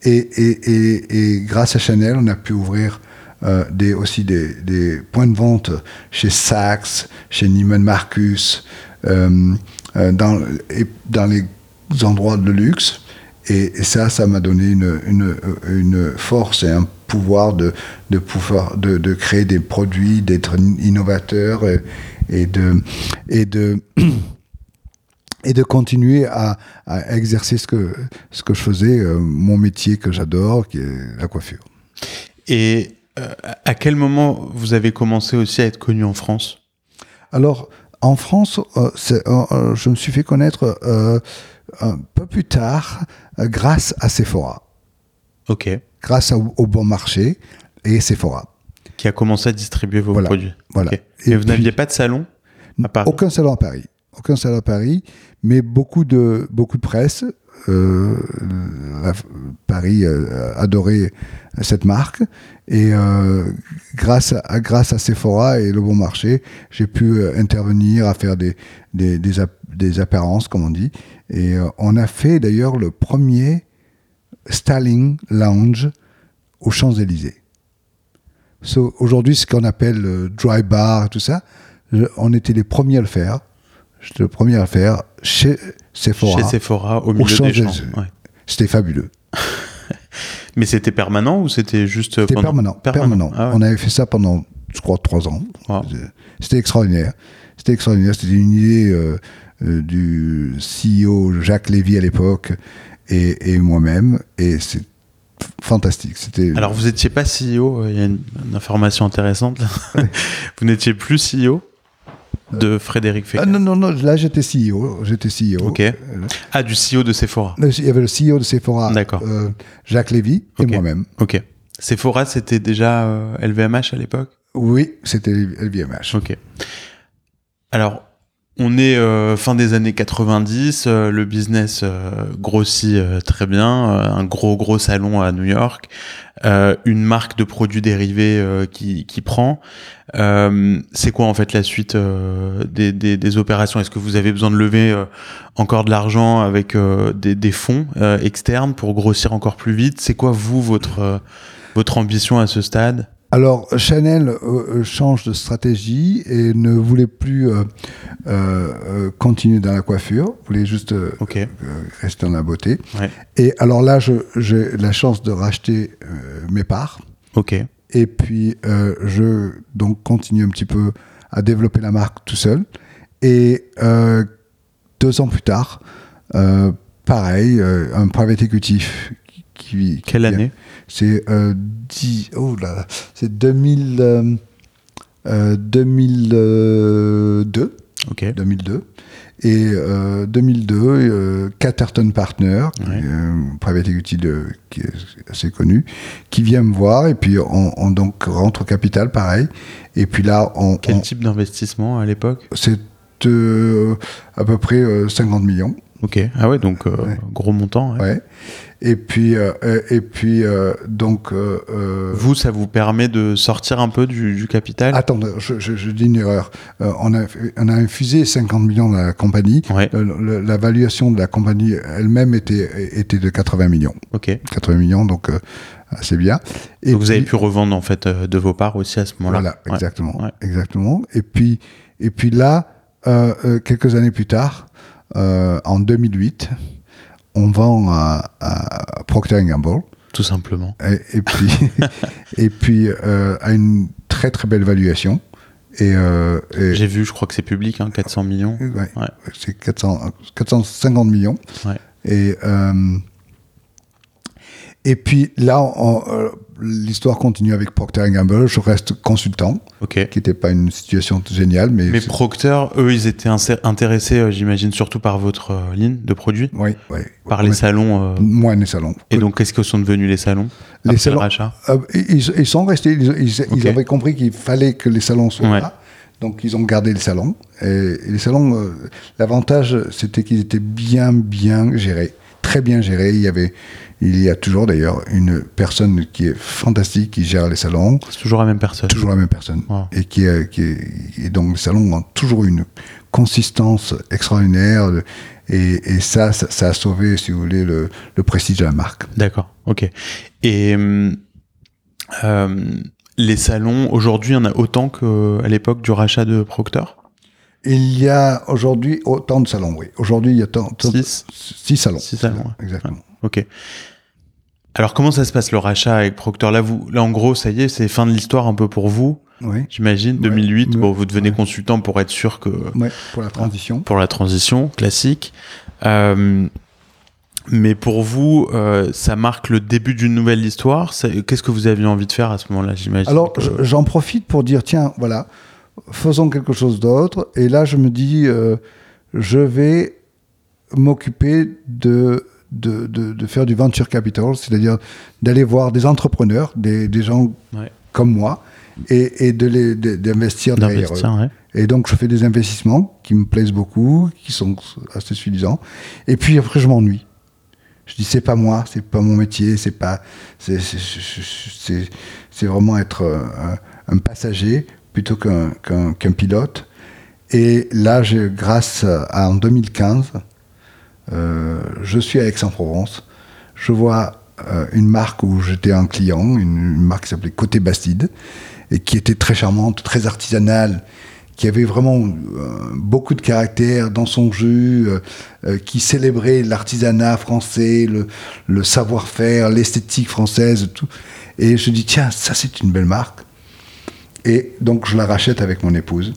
Et, et, et, et grâce à Chanel, on a pu ouvrir euh, des, aussi des, des points de vente chez Saks, chez Neiman Marcus, euh, euh, dans, et dans les endroits de luxe. Et, et ça, ça m'a donné une, une, une force et un pouvoir de, de pouvoir de, de créer des produits, d'être innovateur et, et de et de <clears throat> et de continuer à, à exercer ce que ce que je faisais, euh, mon métier que j'adore, qui est la coiffure. Et euh, à quel moment vous avez commencé aussi à être connu en France? Alors, en France, euh, euh, je me suis fait connaître un peu plus tard grâce à Sephora, Ok. grâce au, au bon marché et Sephora. Qui a commencé à distribuer vos Voilà. produits. Voilà. Ok. Et Et, vous n'aviez pas de salon à Paris? Aucun salon à Paris. Aucun salon à Paris, mais beaucoup de, beaucoup de presse. Euh, Paris euh, adorait cette marque. Et euh, grâce, à, grâce à Sephora et le bon marché, j'ai pu intervenir à faire des, des, des, des apparences, comme on dit. Et on a fait d'ailleurs le premier styling lounge aux Champs-Élysées. So, Aujourd'hui, ce qu'on appelle le dry bar tout ça, on était les premiers à le faire. J'étais le premier à le faire chez Sephora. Chez Sephora, au milieu des. Ouais. C'était fabuleux. <laughs> Mais c'était permanent ou c'était juste C'était pendant- permanent. permanent. Ah ouais. On avait fait ça pendant, je crois, trois ans. Wow. C'était extraordinaire. C'était extraordinaire. C'était une idée euh, euh, du CEO Jacques Lévy à l'époque et, et moi-même. Et c'est fantastique. C'était. Alors vous étiez pas CEO, euh, il y a une, une information intéressante. <laughs> vous n'étiez plus CEO de Frédéric Fécamp. Ah, non, non, non. Là, j'étais CEO. J'étais CEO. Ok. Euh, Ah, du CEO de Sephora. Il y avait le CEO de Sephora, D'accord. euh, Jacques Lévy, et moi-même. Ok. Sephora, c'était déjà euh, LVMH à l'époque? Oui, c'était LVMH. Ok. Alors, on est euh, fin des années 90, euh, le business euh, grossit très bien, un gros gros salon à New York, une marque de produits dérivés qui, qui prend. C'est quoi en fait la suite des, des, des opérations? Est-ce que vous avez besoin de lever encore de l'argent avec des, des fonds externes pour grossir encore plus vite? C'est quoi vous votre votre ambition à ce stade? Alors, Chanel euh, euh, change de stratégie et ne voulait plus euh, continuer dans la coiffure, voulait juste rester dans la beauté. Ouais. Et alors là, j'ai la chance de racheter mes parts. Ok. Et puis, je donc continue un petit peu à développer la marque tout seul. Et deux ans plus tard, pareil, un private equity qui... Quelle qui- année C'est euh, 10 oh là là, c'est 2000, euh, euh, 2002, Ok. 2002. Et euh, 2002, euh, Catterton Partner, Ouais. un private equity de, qui est assez connu, qui vient me voir et puis on, on donc rentre au capital, pareil. Et puis là, on, Quel on- type d'investissement à l'époque? C'est euh, à peu près euh, 50 millions. Ok. Ah ouais, donc euh, Ouais. gros montant. ouais. Ouais. Et puis, euh, euh, et puis euh, donc. euh, euh, Vous, ça vous permet de sortir un peu du, du capital? Attends, je, je- je dis une erreur. Euh, on, a, on a infusé 50 millions dans la compagnie. Ouais. Le- le- la valuation de la compagnie elle-même était, était de 80 millions. Ok. 80 millions, donc euh, c'est bien. Et Donc vous avez pu revendre en fait euh, de vos parts aussi à ce moment-là. Voilà, Ouais. exactement, Ouais. exactement. Et puis, et puis là, euh, euh, quelques années plus tard, euh, en 2008, on vend à, à Procter Gamble. Tout simplement. Et, et puis, <laughs> <laughs> et puis euh, à une très très belle valuation. Et, euh, et- J'ai vu, je crois que c'est public, hein, 400 millions. ouais, Ouais. c'est 400, 450 millions. Ouais. Et, euh, et puis là, on- l'histoire continue avec Procter Gamble. Je reste consultant, Ok. qui n'était pas une situation géniale, mais, Procter, eux, ils étaient intéressés, euh, j'imagine, surtout par votre euh, ligne de produits, oui, oui, par oui. les salons. euh, Moins les salons. Et donc, qu'est-ce que sont devenus les salons Les après salons- le rachat ils, ils sont restés, ils, ils- ils Ok. avaient compris qu'il fallait que les salons soient Ouais. là. Donc ils ont gardé les salons. Et, et les salons, euh, l'avantage, c'était qu'ils étaient bien, bien gérés. Très bien gérés. Il y avait, il y a toujours d'ailleurs une personne qui est fantastique, qui gère les salons. C'est toujours la même personne. Toujours la même personne. Wow. Et qui, est- qui est- et donc les salons ont toujours une consistance extraordinaire. Et, et ça, ça, ça a sauvé, si vous voulez, le, le prestige de la marque. D'accord, ok. Et hum, euh, les salons, aujourd'hui, il y en a autant qu'à l'époque du rachat de Procter? Il y a aujourd'hui autant de salons, oui. Aujourd'hui, il y a tant, tant- Six six salons. Six salons, ouais. Exactement. Ok. Alors, comment ça se passe le rachat avec Procter là, vous, là, en gros, ça y est, c'est fin de l'histoire un peu pour vous, Oui. j'imagine. Ouais. 2008, Ouais. bon, vous devenez Ouais. consultant pour être sûr que. Ouais, pour la transition. pour la transition classique. Euh, mais pour vous, euh, ça marque le début d'une nouvelle histoire? Qu'est-ce que vous aviez envie de faire à ce moment-là, j'imagine? Alors, que- j'en profite pour dire, tiens, voilà, faisons quelque chose d'autre. Et là, je me dis, euh, je vais m'occuper de, de, de, de faire du venture capital, c'est-à-dire d'aller voir des entrepreneurs, des, des gens Ouais. comme moi, et, et de les d'investir derrière eux. ouais. Et donc, je fais des investissements qui me plaisent beaucoup, qui sont assez suffisants. Et puis après, je m'ennuie. Je dis, c'est pas moi, c'est pas mon métier, c'est pas, c'est, c'est, c'est- vraiment être euh, un, un passager plutôt qu'un, qu'un, qu'un pilote. Et là, j'ai, grâce à en 2015, euh, je suis à Aix-en-Provence. Je vois euh, une marque où j'étais un client, une, marque qui s'appelait Côté Bastide, et qui était très charmante, très artisanale, qui avait vraiment euh, beaucoup de caractère dans son jus, qui célébrait l'artisanat français, le, le savoir-faire, l'esthétique française, tout. Et je dis, tiens, ça c'est une belle marque. Et donc je la rachète avec mon épouse.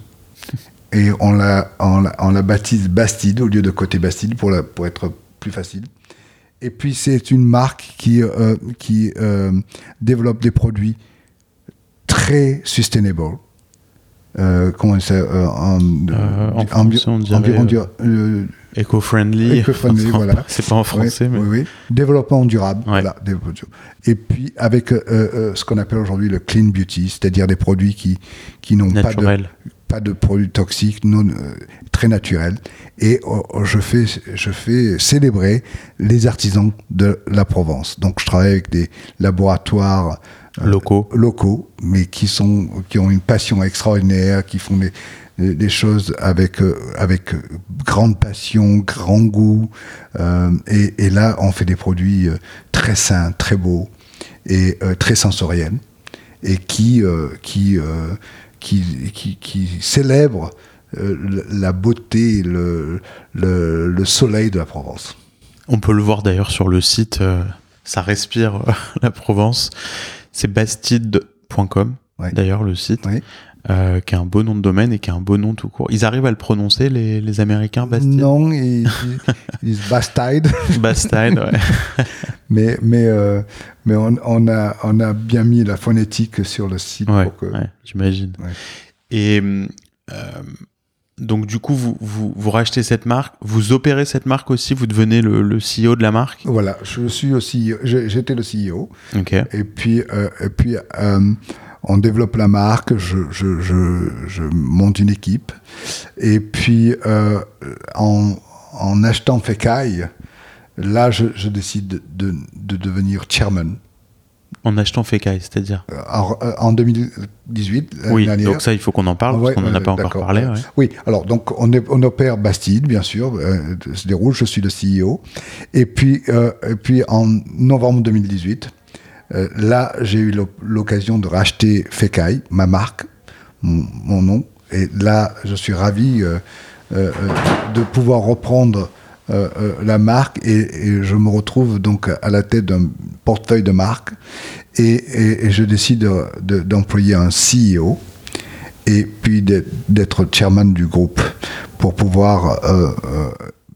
Et on la, on la, on la baptise Bastide au lieu de Côté Bastide pour, la, pour être plus facile. Et puis c'est une marque qui, euh, qui euh, développe des produits très sustainable. Euh, comment ça euh, en, en français, on dirait. Eco-friendly, Enfin, voilà. C'est pas en français, oui, mais. oui, oui. Développement durable. Ouais. voilà. Et puis avec euh, euh, ce qu'on appelle aujourd'hui le clean beauty, c'est-à-dire des produits qui, qui n'ont pas de. Pas de produits toxiques, non, euh, très naturels. Et euh, je, fais, je fais célébrer les artisans de la Provence. Donc je travaille avec des laboratoires euh, Locaux. locaux, mais qui, sont, qui ont une passion extraordinaire, qui font des, choses avec, euh, avec grande passion, grand goût. Euh, et, et là, on fait des produits très sains, très beaux et très sensoriels, et qui, qui, qui, qui, qui célèbrent euh, la beauté, le, le, le soleil de la Provence. On peut le voir d'ailleurs sur le site. euh, ça respire euh, <laughs> la Provence. C'est bastide.com, Ouais. d'ailleurs, le site. Euh, qui a un beau nom de domaine et qui a un beau nom tout court. Ils arrivent à le prononcer, les, les Américains, Bastide? Non, ils, disent Bastide. Bastide, ouais. <laughs> Mais, mais, euh, mais on, on, a, on a bien mis la phonétique sur le site Ouais, que. ouais, j'imagine. Ouais. Et euh, donc, du coup, vous, vous, vous rachetez cette marque, vous opérez cette marque aussi, vous devenez le, le CEO de la marque? Voilà, je suis aussi. j'ai- J'étais le CEO. Ok. Et puis, euh, et puis on développe la marque, je, je, je, je monte une équipe. Et puis, euh, en, en achetant Fekai, là, je, décide de, de, devenir chairman. En achetant Fekai, c'est-à-dire euh, en, 2018, Oui, donc ça, il faut qu'on en parle, parce qu'on n'en a pas encore parlé. Oui, alors, donc, on, est, on opère Bastide, bien sûr, euh, se déroule, je suis le CEO. Et puis, euh, et puis en novembre 2018, là, j'ai eu l'occasion de racheter Fekai, ma marque, mon, nom. Et là, je suis ravi de pouvoir reprendre euh, euh, la marque et, je me retrouve donc à la tête d'un portefeuille de marque et, je décide d'employer un CEO et puis d'être chairman du groupe pour pouvoir euh,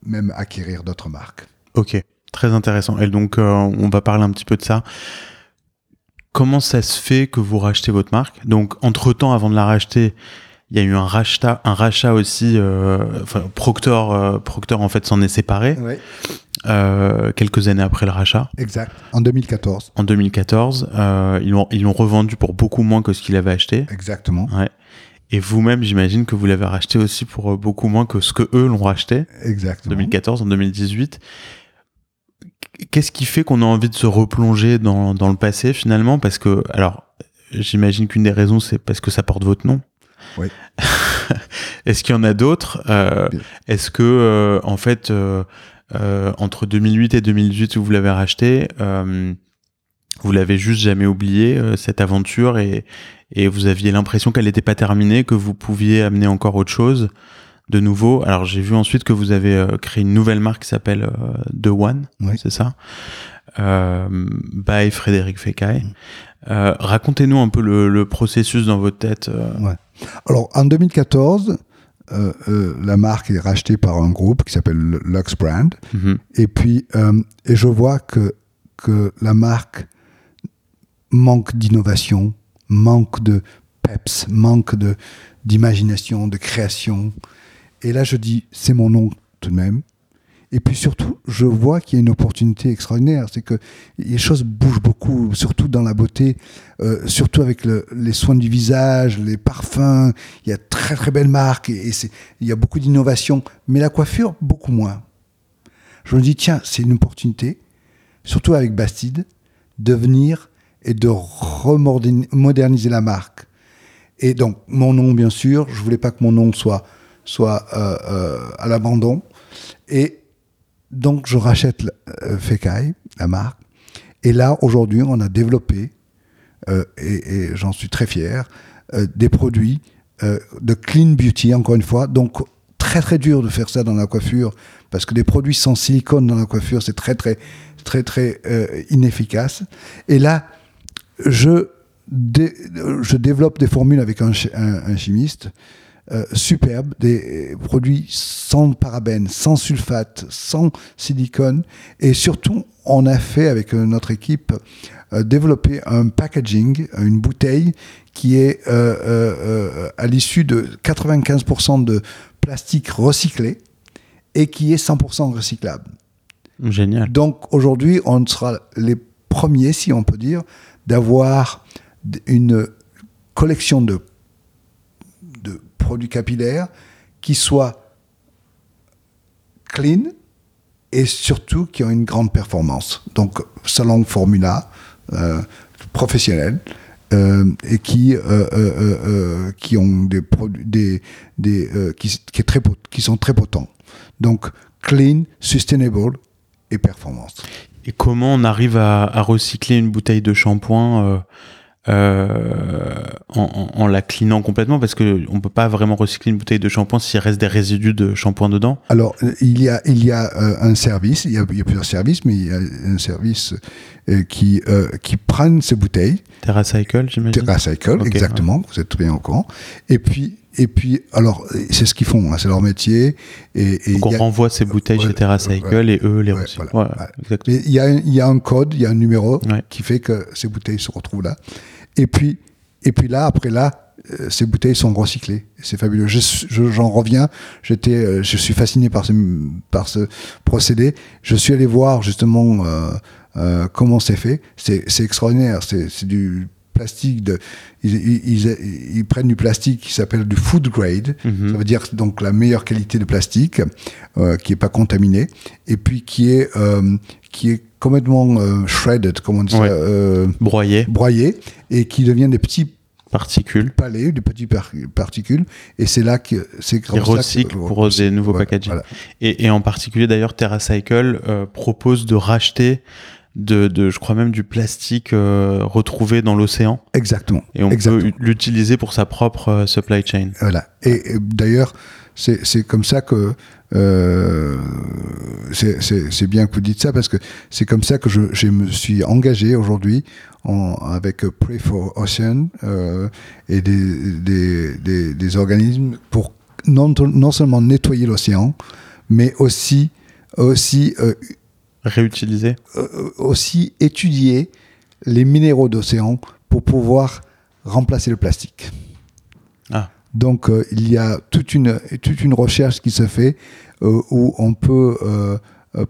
même acquérir d'autres marques. Ok, très intéressant. Et donc on va parler un petit peu de ça. Comment ça se fait que vous rachetez votre marque? Donc entre-temps, avant de la racheter, il y a eu un rachat, un rachat aussi. Euh, Proctor, euh, Proctor en fait s'en est séparé. Euh, quelques années après le rachat. Exact. En 2014. En 2014, ils l'ont ils l'ont revendu pour beaucoup moins que ce qu'il avait acheté. Exactement. Ouais. Et vous-même, j'imagine que vous l'avez racheté aussi pour beaucoup moins que ce que eux l'ont racheté. Exactement. En 2014, en 2018. Qu'est-ce qui fait qu'on a envie de se replonger dans, dans le passé finalement? Parce que, alors, j'imagine qu'une des raisons, c'est parce que ça porte votre nom. Oui. <laughs> Est-ce qu'il y en a d'autres? Euh, Est-ce que, euh, en fait, euh, entre 2008 et 2018, où vous l'avez racheté, vous l'avez juste jamais oublié, cette aventure, et, et vous aviez l'impression qu'elle n'était pas terminée, que vous pouviez amener encore autre chose? De nouveau. Alors, j'ai vu ensuite que vous avez créé une nouvelle marque qui s'appelle The One, c'est ça? By Frédéric Fekai. Mm. Racontez-nous un peu le, processus dans votre tête. Ouais. Alors, en 2014, euh, euh, la marque est rachetée par un groupe qui s'appelle Lux Brand. Mhm. Et puis, euh, et je vois que, que la marque manque d'innovation, manque de peps, manque de d'imagination, de création. Et là, je dis, c'est mon nom tout de même. Et puis surtout, je vois qu'il y a une opportunité extraordinaire. C'est que les choses bougent beaucoup, surtout dans la beauté, euh, surtout avec les soins du visage, les parfums. Il y a très très belles marques et, il y a beaucoup d'innovation. Mais la coiffure, beaucoup moins. Je me dis, tiens, c'est une opportunité, surtout avec Bastide, de venir et de remoderniser la marque. Et donc, mon nom, bien sûr, je voulais pas que mon nom soit, soit euh, euh, à l'abandon. Et donc, je rachète euh, Fekai, la marque. Et là, aujourd'hui, on a développé, et, j'en suis très fier, des produits de clean beauty, encore une fois. Donc, très, très dur de faire ça dans la coiffure, parce que des produits sans silicone dans la coiffure, c'est très, très, très, très inefficace. Et là, je, je développe des formules avec un chimiste euh, superbes, des produits sans parabènes, sans sulfate, sans silicone. Et surtout, on a fait avec euh, notre équipe euh, développer un packaging, une bouteille qui est à l'issue de 95% de plastique recyclé et qui est 100% recyclable. Génial. Donc aujourd'hui, on sera les premiers, si on peut dire, d'avoir une collection de produits capillaires qui soient clean et surtout qui ont une grande performance. Donc, salon Formula, euh, professionnel, euh, et qui, euh, qui ont des produits des, des, qui, qui, est très, qui sont très potents. Donc, clean, sustainable et performance. Et comment on arrive à, à recycler une bouteille de shampoing euh, en, en, la clinant complètement parce que on peut pas vraiment recycler une bouteille de shampoing s'il reste des résidus de shampoing dedans. Alors il y a il y a euh, un service, il y a, il y a, plusieurs services, mais il y a un service euh, qui qui prennent ces bouteilles. TerraCycle, j'imagine. TerraCycle, exactement. Vous êtes très bien au courant. Et puis et puis, alors, c'est ce qu'ils font, hein, c'est leur métier. Et, et Donc on renvoie ces bouteilles chez TerraCycle et eux les reçoivent. Voilà, il y, a, il y a un code, il y a un numéro qui fait que ces bouteilles se retrouvent là. Et puis, et puis là, après là, euh, ces bouteilles sont recyclées. C'est fabuleux. J'en reviens. J'étais, euh, je suis fasciné par ce, par ce procédé. Je suis allé voir justement euh, comment c'est fait. C'est extraordinaire. C'est du plastique, de, ils, ils, ils, prennent du plastique qui s'appelle du food grade, Mhm. ça veut dire donc la meilleure qualité de plastique, euh, qui est pas contaminé, et puis qui est euh, qui est complètement euh, shredded, comme on dit Ouais. ça, euh, Broyé, broyé, et qui devient des petits particules. palais, des petites par- particules, et c'est là que c'est recyclent pour des nouveaux Voilà, packaging. voilà. Et, et en particulier d'ailleurs TerraCycle euh, propose de racheter de, de, je crois même du plastique euh, retrouvé dans l'océan Exactement. et on Exactement. peut l'utiliser pour sa propre euh, supply chain. Voilà. Et, et d'ailleurs, c'est c'est comme ça que euh, c'est- bien que vous dites ça parce que c'est comme ça que je, je me suis engagé aujourd'hui en- avec Pray for Ocean euh, et des, des, des, des organismes pour non, non seulement nettoyer l'océan, mais aussi aussi euh, Réutiliser. euh, aussi étudier les minéraux d'océan pour pouvoir remplacer le plastique. Donc euh, il y a toute une, toute une recherche qui se fait euh, où on peut euh,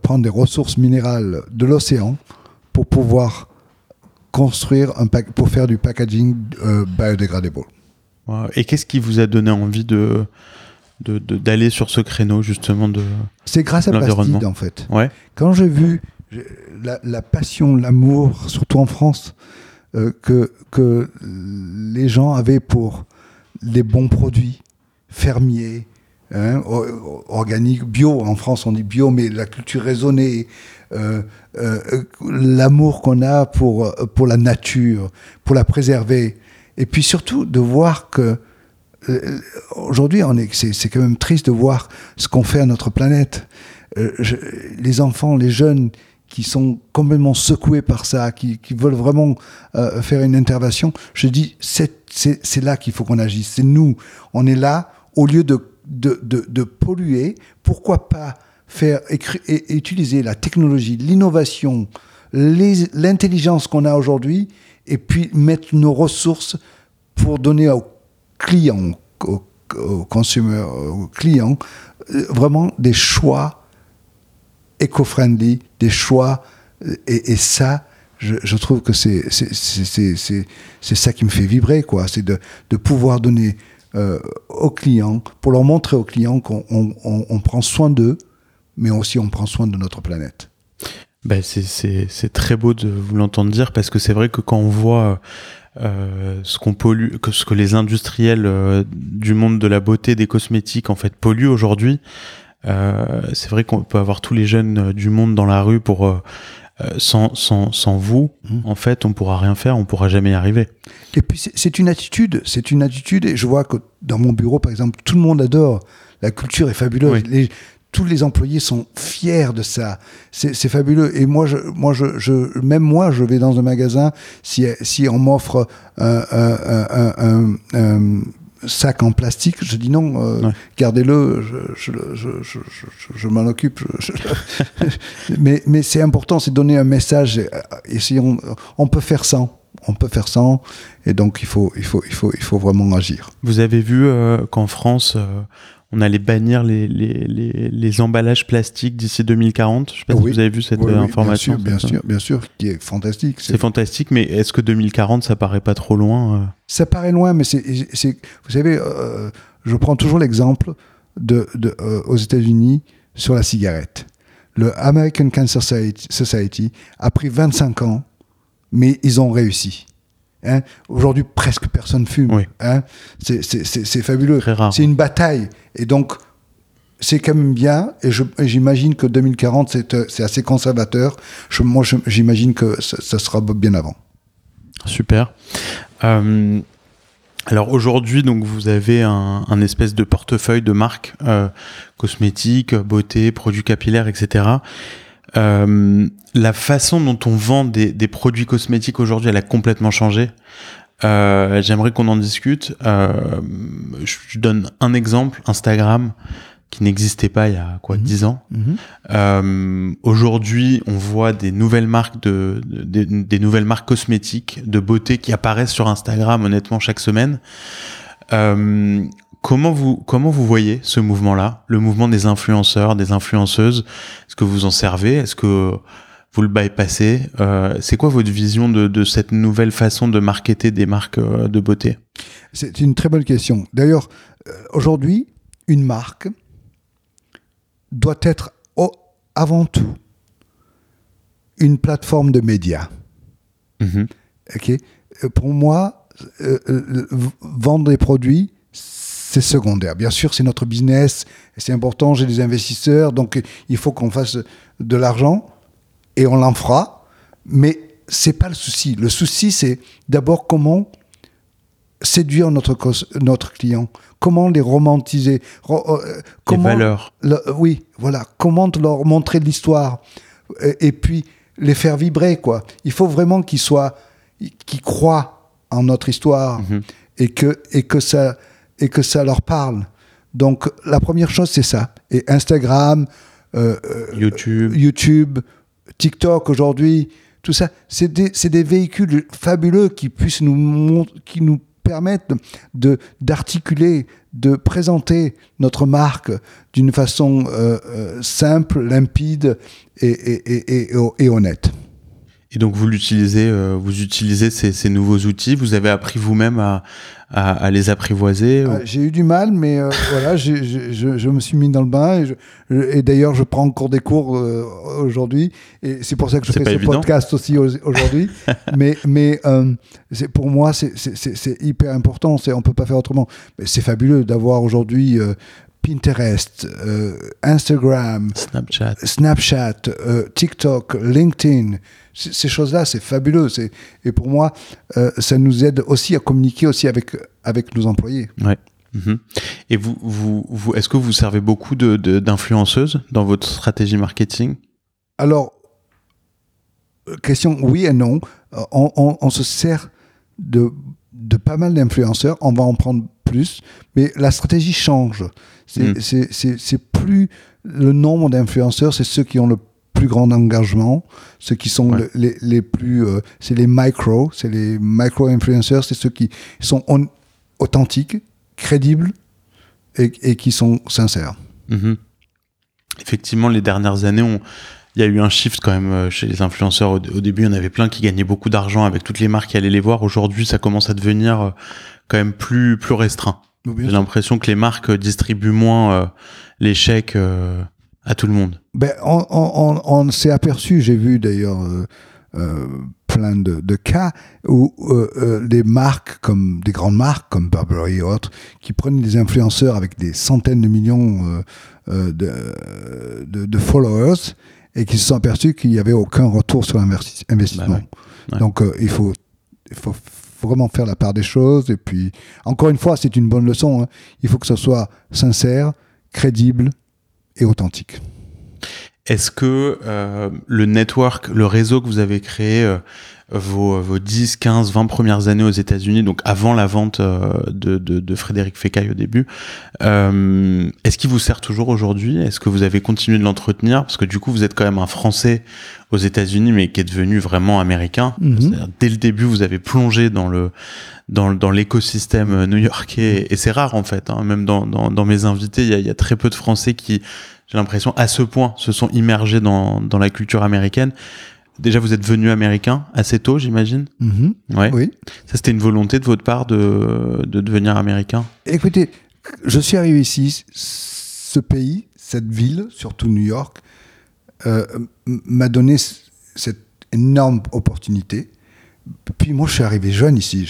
prendre des ressources minérales de l'océan pour pouvoir construire un pack, pour faire du packaging biodegradable. Wow. Et qu'est-ce qui vous a donné envie de d'aller sur ce créneau justement de C'est grâce à. Plastide en fait. ouais Quand j'ai vu la, la passion, l'amour, surtout en France, que, que les gens avaient pour les bons produits fermiers, hein, organiques, bio, en France on dit bio, mais la culture raisonnée, euh, euh, l'amour qu'on a pour, euh, pour la nature, pour la préserver, et puis surtout de voir que aujourd'hui, c'est, quand même triste de voir ce qu'on fait à notre planète. Les enfants, les jeunes qui sont complètement secoués par ça, qui, qui veulent vraiment euh, faire une intervention, je dis, c'est, là qu'il faut qu'on agisse. C'est nous. On est là, au lieu de, de, de, polluer, pourquoi pas faire, et, utiliser la technologie, l'innovation, l'intelligence qu'on a aujourd'hui, et puis mettre nos ressources pour donner aux clients, aux, aux consommateurs, aux clients, euh, vraiment des choix éco-friendly, des choix. euh, Et, ça, je, trouve que c'est ça qui me fait vibrer, quoi. C'est de, de pouvoir donner euh, aux clients, pour leur montrer aux clients qu'on on, on- on prend soin d'eux, mais aussi on prend soin de notre planète. Ben, c'est- très beau de vous l'entendre dire parce que c'est vrai que quand on voit euh, ce qu'on pollue, que ce que les industriels du monde de la beauté, des cosmétiques en fait polluent aujourd'hui, c'est vrai qu'on peut avoir tous les jeunes euh, du monde dans la rue pour euh, euh, sans, sans, sans vous, Mhm. en fait, on pourra rien faire, on pourra jamais y arriver. Et puis c'est- une attitude, c'est une attitude. Et je vois que dans mon bureau, par exemple, tout le monde adore. La culture est fabuleuse. Oui. Les- tous les employés sont fiers de ça. C'est c'est fabuleux. Et moi, je, moi, je, je, même moi, je vais dans un magasin si, si on m'offre un, un, un- un- un sac en plastique, je dis non, euh, Ouais. gardez-le, je, je, je, je, je- je m'en occupe. <laughs> mais mais c'est important, c'est donner un message. Et, et si on, on peut faire sans, on peut faire sans, et donc il faut, il faut, il faut, il faut vraiment agir. Vous avez vu euh, qu'en France, euh, on allait bannir les, les, les, les emballages plastiques d'ici 2040 Je sais pas Oui. si vous avez vu cette Oui, euh, oui, information. Bien sûr, bien sûr, bien sûr, qui est fantastique. C'est fantastique, mais est-ce que 2040, ça paraît pas trop loin euh Ça paraît loin, mais c'est, c'est- vous savez, euh, je prends toujours l'exemple de, de, euh, aux États-Unis sur la cigarette. Le American Cancer Society, Society a pris 25 ans, mais ils ont réussi. Hein Aujourd'hui, presque personne fume. Oui. Hein c'est, fabuleux. C'est une bataille. Et donc, c'est quand même bien. Et, j'imagine que 2040, c'est, euh, c'est assez conservateur. Je, moi, j'imagine que ça, ça sera bien avant. Super. Euh, alors aujourd'hui, donc vous avez un, un espèce de portefeuille de marques euh, cosmétiques, beauté, produits capillaires, etc. Euh, la façon dont on vend des, des produits cosmétiques aujourd'hui, elle a complètement changé. Euh, J'aimerais qu'on en discute. Euh, je donne un exemple Instagram qui n'existait pas il y a quoi Mhm. 10 ans. Euh, Aujourd'hui, on voit des nouvelles marques de, de- des, des nouvelles marques cosmétiques de beauté qui apparaissent sur Instagram honnêtement chaque semaine. Euh, comment vous comment vous voyez ce mouvement-là, le mouvement des influenceurs, des influenceuses? Est-ce que vous en servez? Est-ce que vous le bypassez? Euh, c'est quoi votre vision de, de, cette nouvelle façon de marketer des marques euh, de beauté? C'est une très bonne question. D'ailleurs, euh, aujourd'hui, une marque doit être avant tout une plateforme de médias. Ok? Pour moi, vendre des produits, c'est secondaire. Bien sûr, c'est notre business, c'est important, j'ai des investisseurs, donc il faut qu'on fasse de l'argent et on l'en fera, mais c'est pas le souci. Le souci, c'est d'abord comment séduire notre, notre client, comment les romantiser, euh, comment, les valeurs. oui, voilà, comment leur montrer l'histoire et, puis les faire vibrer, quoi. Il faut vraiment qu'ils soient, qu'ils croient en notre histoire mhm. et que et que ça et que ça leur parle. Donc la première chose, c'est ça. Et Instagram, euh, euh, YouTube. YouTube, TikTok aujourd'hui, tout ça, c'est des, des, véhicules fabuleux qui puissent nous, qui nous permettent de d'articuler, de présenter notre marque d'une façon euh, simple, limpide et, et, et, et honnête. Et donc vous l'utilisez, euh, vous utilisez ces, ces, nouveaux outils. Vous avez appris vous-même à, à, à, les apprivoiser. Euh, j'ai eu du mal, mais euh, <laughs> voilà, je, je, je, me suis mis dans le bain. Et, et d'ailleurs, je prends encore des cours aujourd'hui. Et c'est pour ça que je fais ce podcast aussi aujourd'hui. <laughs> mais mais c'est pour moi, c'est hyper important. On peut pas faire autrement. C'est fabuleux d'avoir aujourd'hui Pinterest, euh, Instagram, Snapchat, Snapchat euh, TikTok, LinkedIn. Ces choses-là, c'est fabuleux. Et pour moi, euh, ça nous aide aussi à communiquer aussi avec, avec nos employés. Ouais. Mhm. Et vous, vous, vous est-ce que vous servez beaucoup d'influenceuses de, dans votre stratégie marketing? Alors, question oui et non. On, on, on se sert de, de pas mal d'influenceurs. On va en prendre plus, mais la stratégie change. Mm. C'est plus le nombre d'influenceurs, c'est ceux qui ont le plus grand engagement, ceux qui sont les, les, plus, euh, c'est les micro, c'est les micro-influenceurs, c'est ceux qui sont authentiques, crédibles et, et, qui sont sincères. Mm-hmm. Effectivement, les dernières années, on, il y a eu un shift quand même euh, chez les influenceurs. Au, début, il y en avait plein qui gagnaient beaucoup d'argent avec toutes les marques qui allaient les voir. Aujourd'hui, ça commence à devenir euh, quand même plus plus restreint. J'ai l'impression que les marques distribuent moins euh, les chèques euh, à tout le monde. Ben, on, on, on s'est aperçu, j'ai vu d'ailleurs euh, plein de, de, cas où des marques comme des grandes marques comme Burberry et autres qui prennent des influenceurs avec des centaines de millions de, de, de, followers et qui se sont aperçus qu'il n'y avait aucun retour sur l'investissement. Bah Donc il faut il faut vraiment faire la part des choses. Et puis, encore une fois, c'est une bonne leçon. Hein. Il faut que ce soit sincère, crédible et authentique. Est-ce que euh, le network, le réseau que vous avez créé euh, vos, vos 10, 15, 20 premières années aux États-Unis, donc avant la vente euh, de, de, de, Frédéric Fécaille au début, euh, est-ce qu'il vous sert toujours aujourd'hui? Est-ce que vous avez continué de l'entretenir? Parce que du coup, vous êtes quand même un Français aux États-Unis, mais qui est devenu vraiment américain. Mhm. Dès le début, vous avez plongé dans le dans, dans l'écosystème new-yorkais, et c'est rare en fait. Hein. Même dans, dans, dans, mes invités, il y a, y a très peu de Français qui, j'ai l'impression, à ce point, se sont immergés dans, dans la culture américaine. Déjà, vous êtes venu américain assez tôt, j'imagine. Mhm. ouais. Oui. Ça, c'était une volonté de votre part de, de devenir américain Écoutez, je suis arrivé ici, ce pays, cette ville, surtout New York, euh, m'a donné cette énorme opportunité. Puis moi, je suis arrivé jeune ici.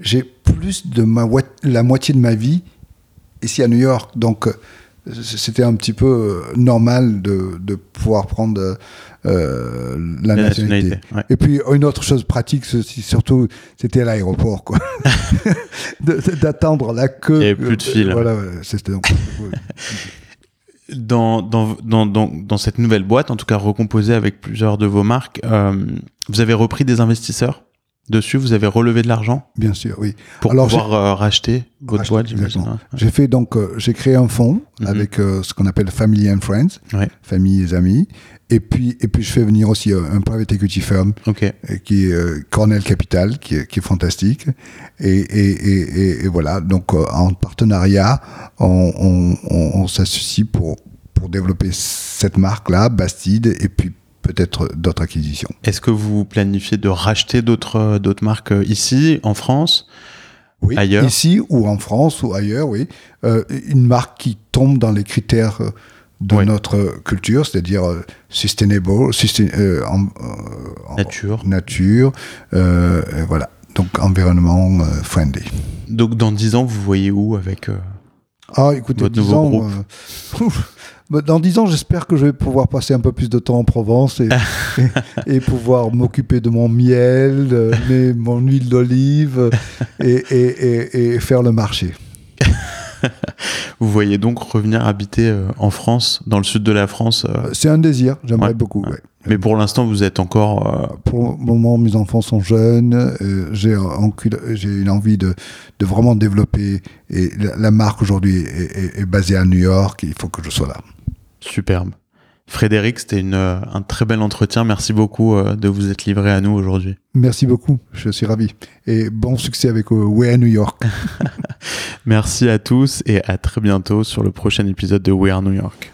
J'ai plus de ma, la moitié de ma vie ici à New York. Donc, euh, c'était un petit peu euh, normal de, de pouvoir prendre euh, la, nationalité. Et puis une autre chose pratique, surtout, c'était à l'aéroport, quoi. <laughs> D'attendre la queue. Il n'y avait plus de fil. Voilà, c'était donc. dans, dans, dans, dans, cette nouvelle boîte, en tout cas recomposée avec plusieurs de vos marques, euh, vous avez repris des investisseurs? Dessus Vous avez relevé de l'argent? Bien sûr, oui. Pour pouvoir euh, racheter votre boîte, hein. J'ai fait donc, euh, j'ai créé un fonds mhm. avec euh, ce qu'on appelle Family and Friends, famille et amis. Et puis, et puis je fais venir aussi un private equity firm qui est Cornell Capital, qui est, qui est fantastique. Et, et, et, voilà, donc en partenariat, on, on, on, s'associe pour, pour développer cette marque-là, Bastide, et puis peut-être d'autres acquisitions. Est-ce que vous planifiez de racheter d'autres d'autres marques euh, ici, en France oui, ailleurs? Ici ou en France ou ailleurs, oui. Euh, une marque qui tombe dans les critères euh, de Oui. notre culture, c'est-à-dire sustainable, sustain- euh, en- en- Nature. nature, euh, voilà. Donc environnement friendly. Donc dans 10 ans, vous voyez où avec Ah, écoutez, Votre 10 nouveau ans, groupe. euh, <laughs> bah, dans 10 ans, j'espère que je vais pouvoir passer un peu plus de temps en Provence et, <laughs> et, et pouvoir m'occuper de mon miel, de mes- mon huile d'olive et, et, faire le marché. <laughs> Vous voyez donc revenir habiter euh, en France, dans le sud de la France. euh, C'est un désir, j'aimerais Ouais, beaucoup. ouais. ouais. Mais pour l'instant, vous êtes encore. euh, Pour le moment, mes enfants sont jeunes. euh, j'ai une envie de, de vraiment développer. Et la, la marque aujourd'hui est, est- est basée à New York. Il faut que je sois là. Superbe. Frédéric, c'était euh, un très bel entretien. Merci beaucoup euh, de vous être livré à nous aujourd'hui. Merci beaucoup. Je suis ravi. Et bon succès avec Way à New York. <laughs> Merci à tous et à très bientôt sur le prochain épisode de We Are New York.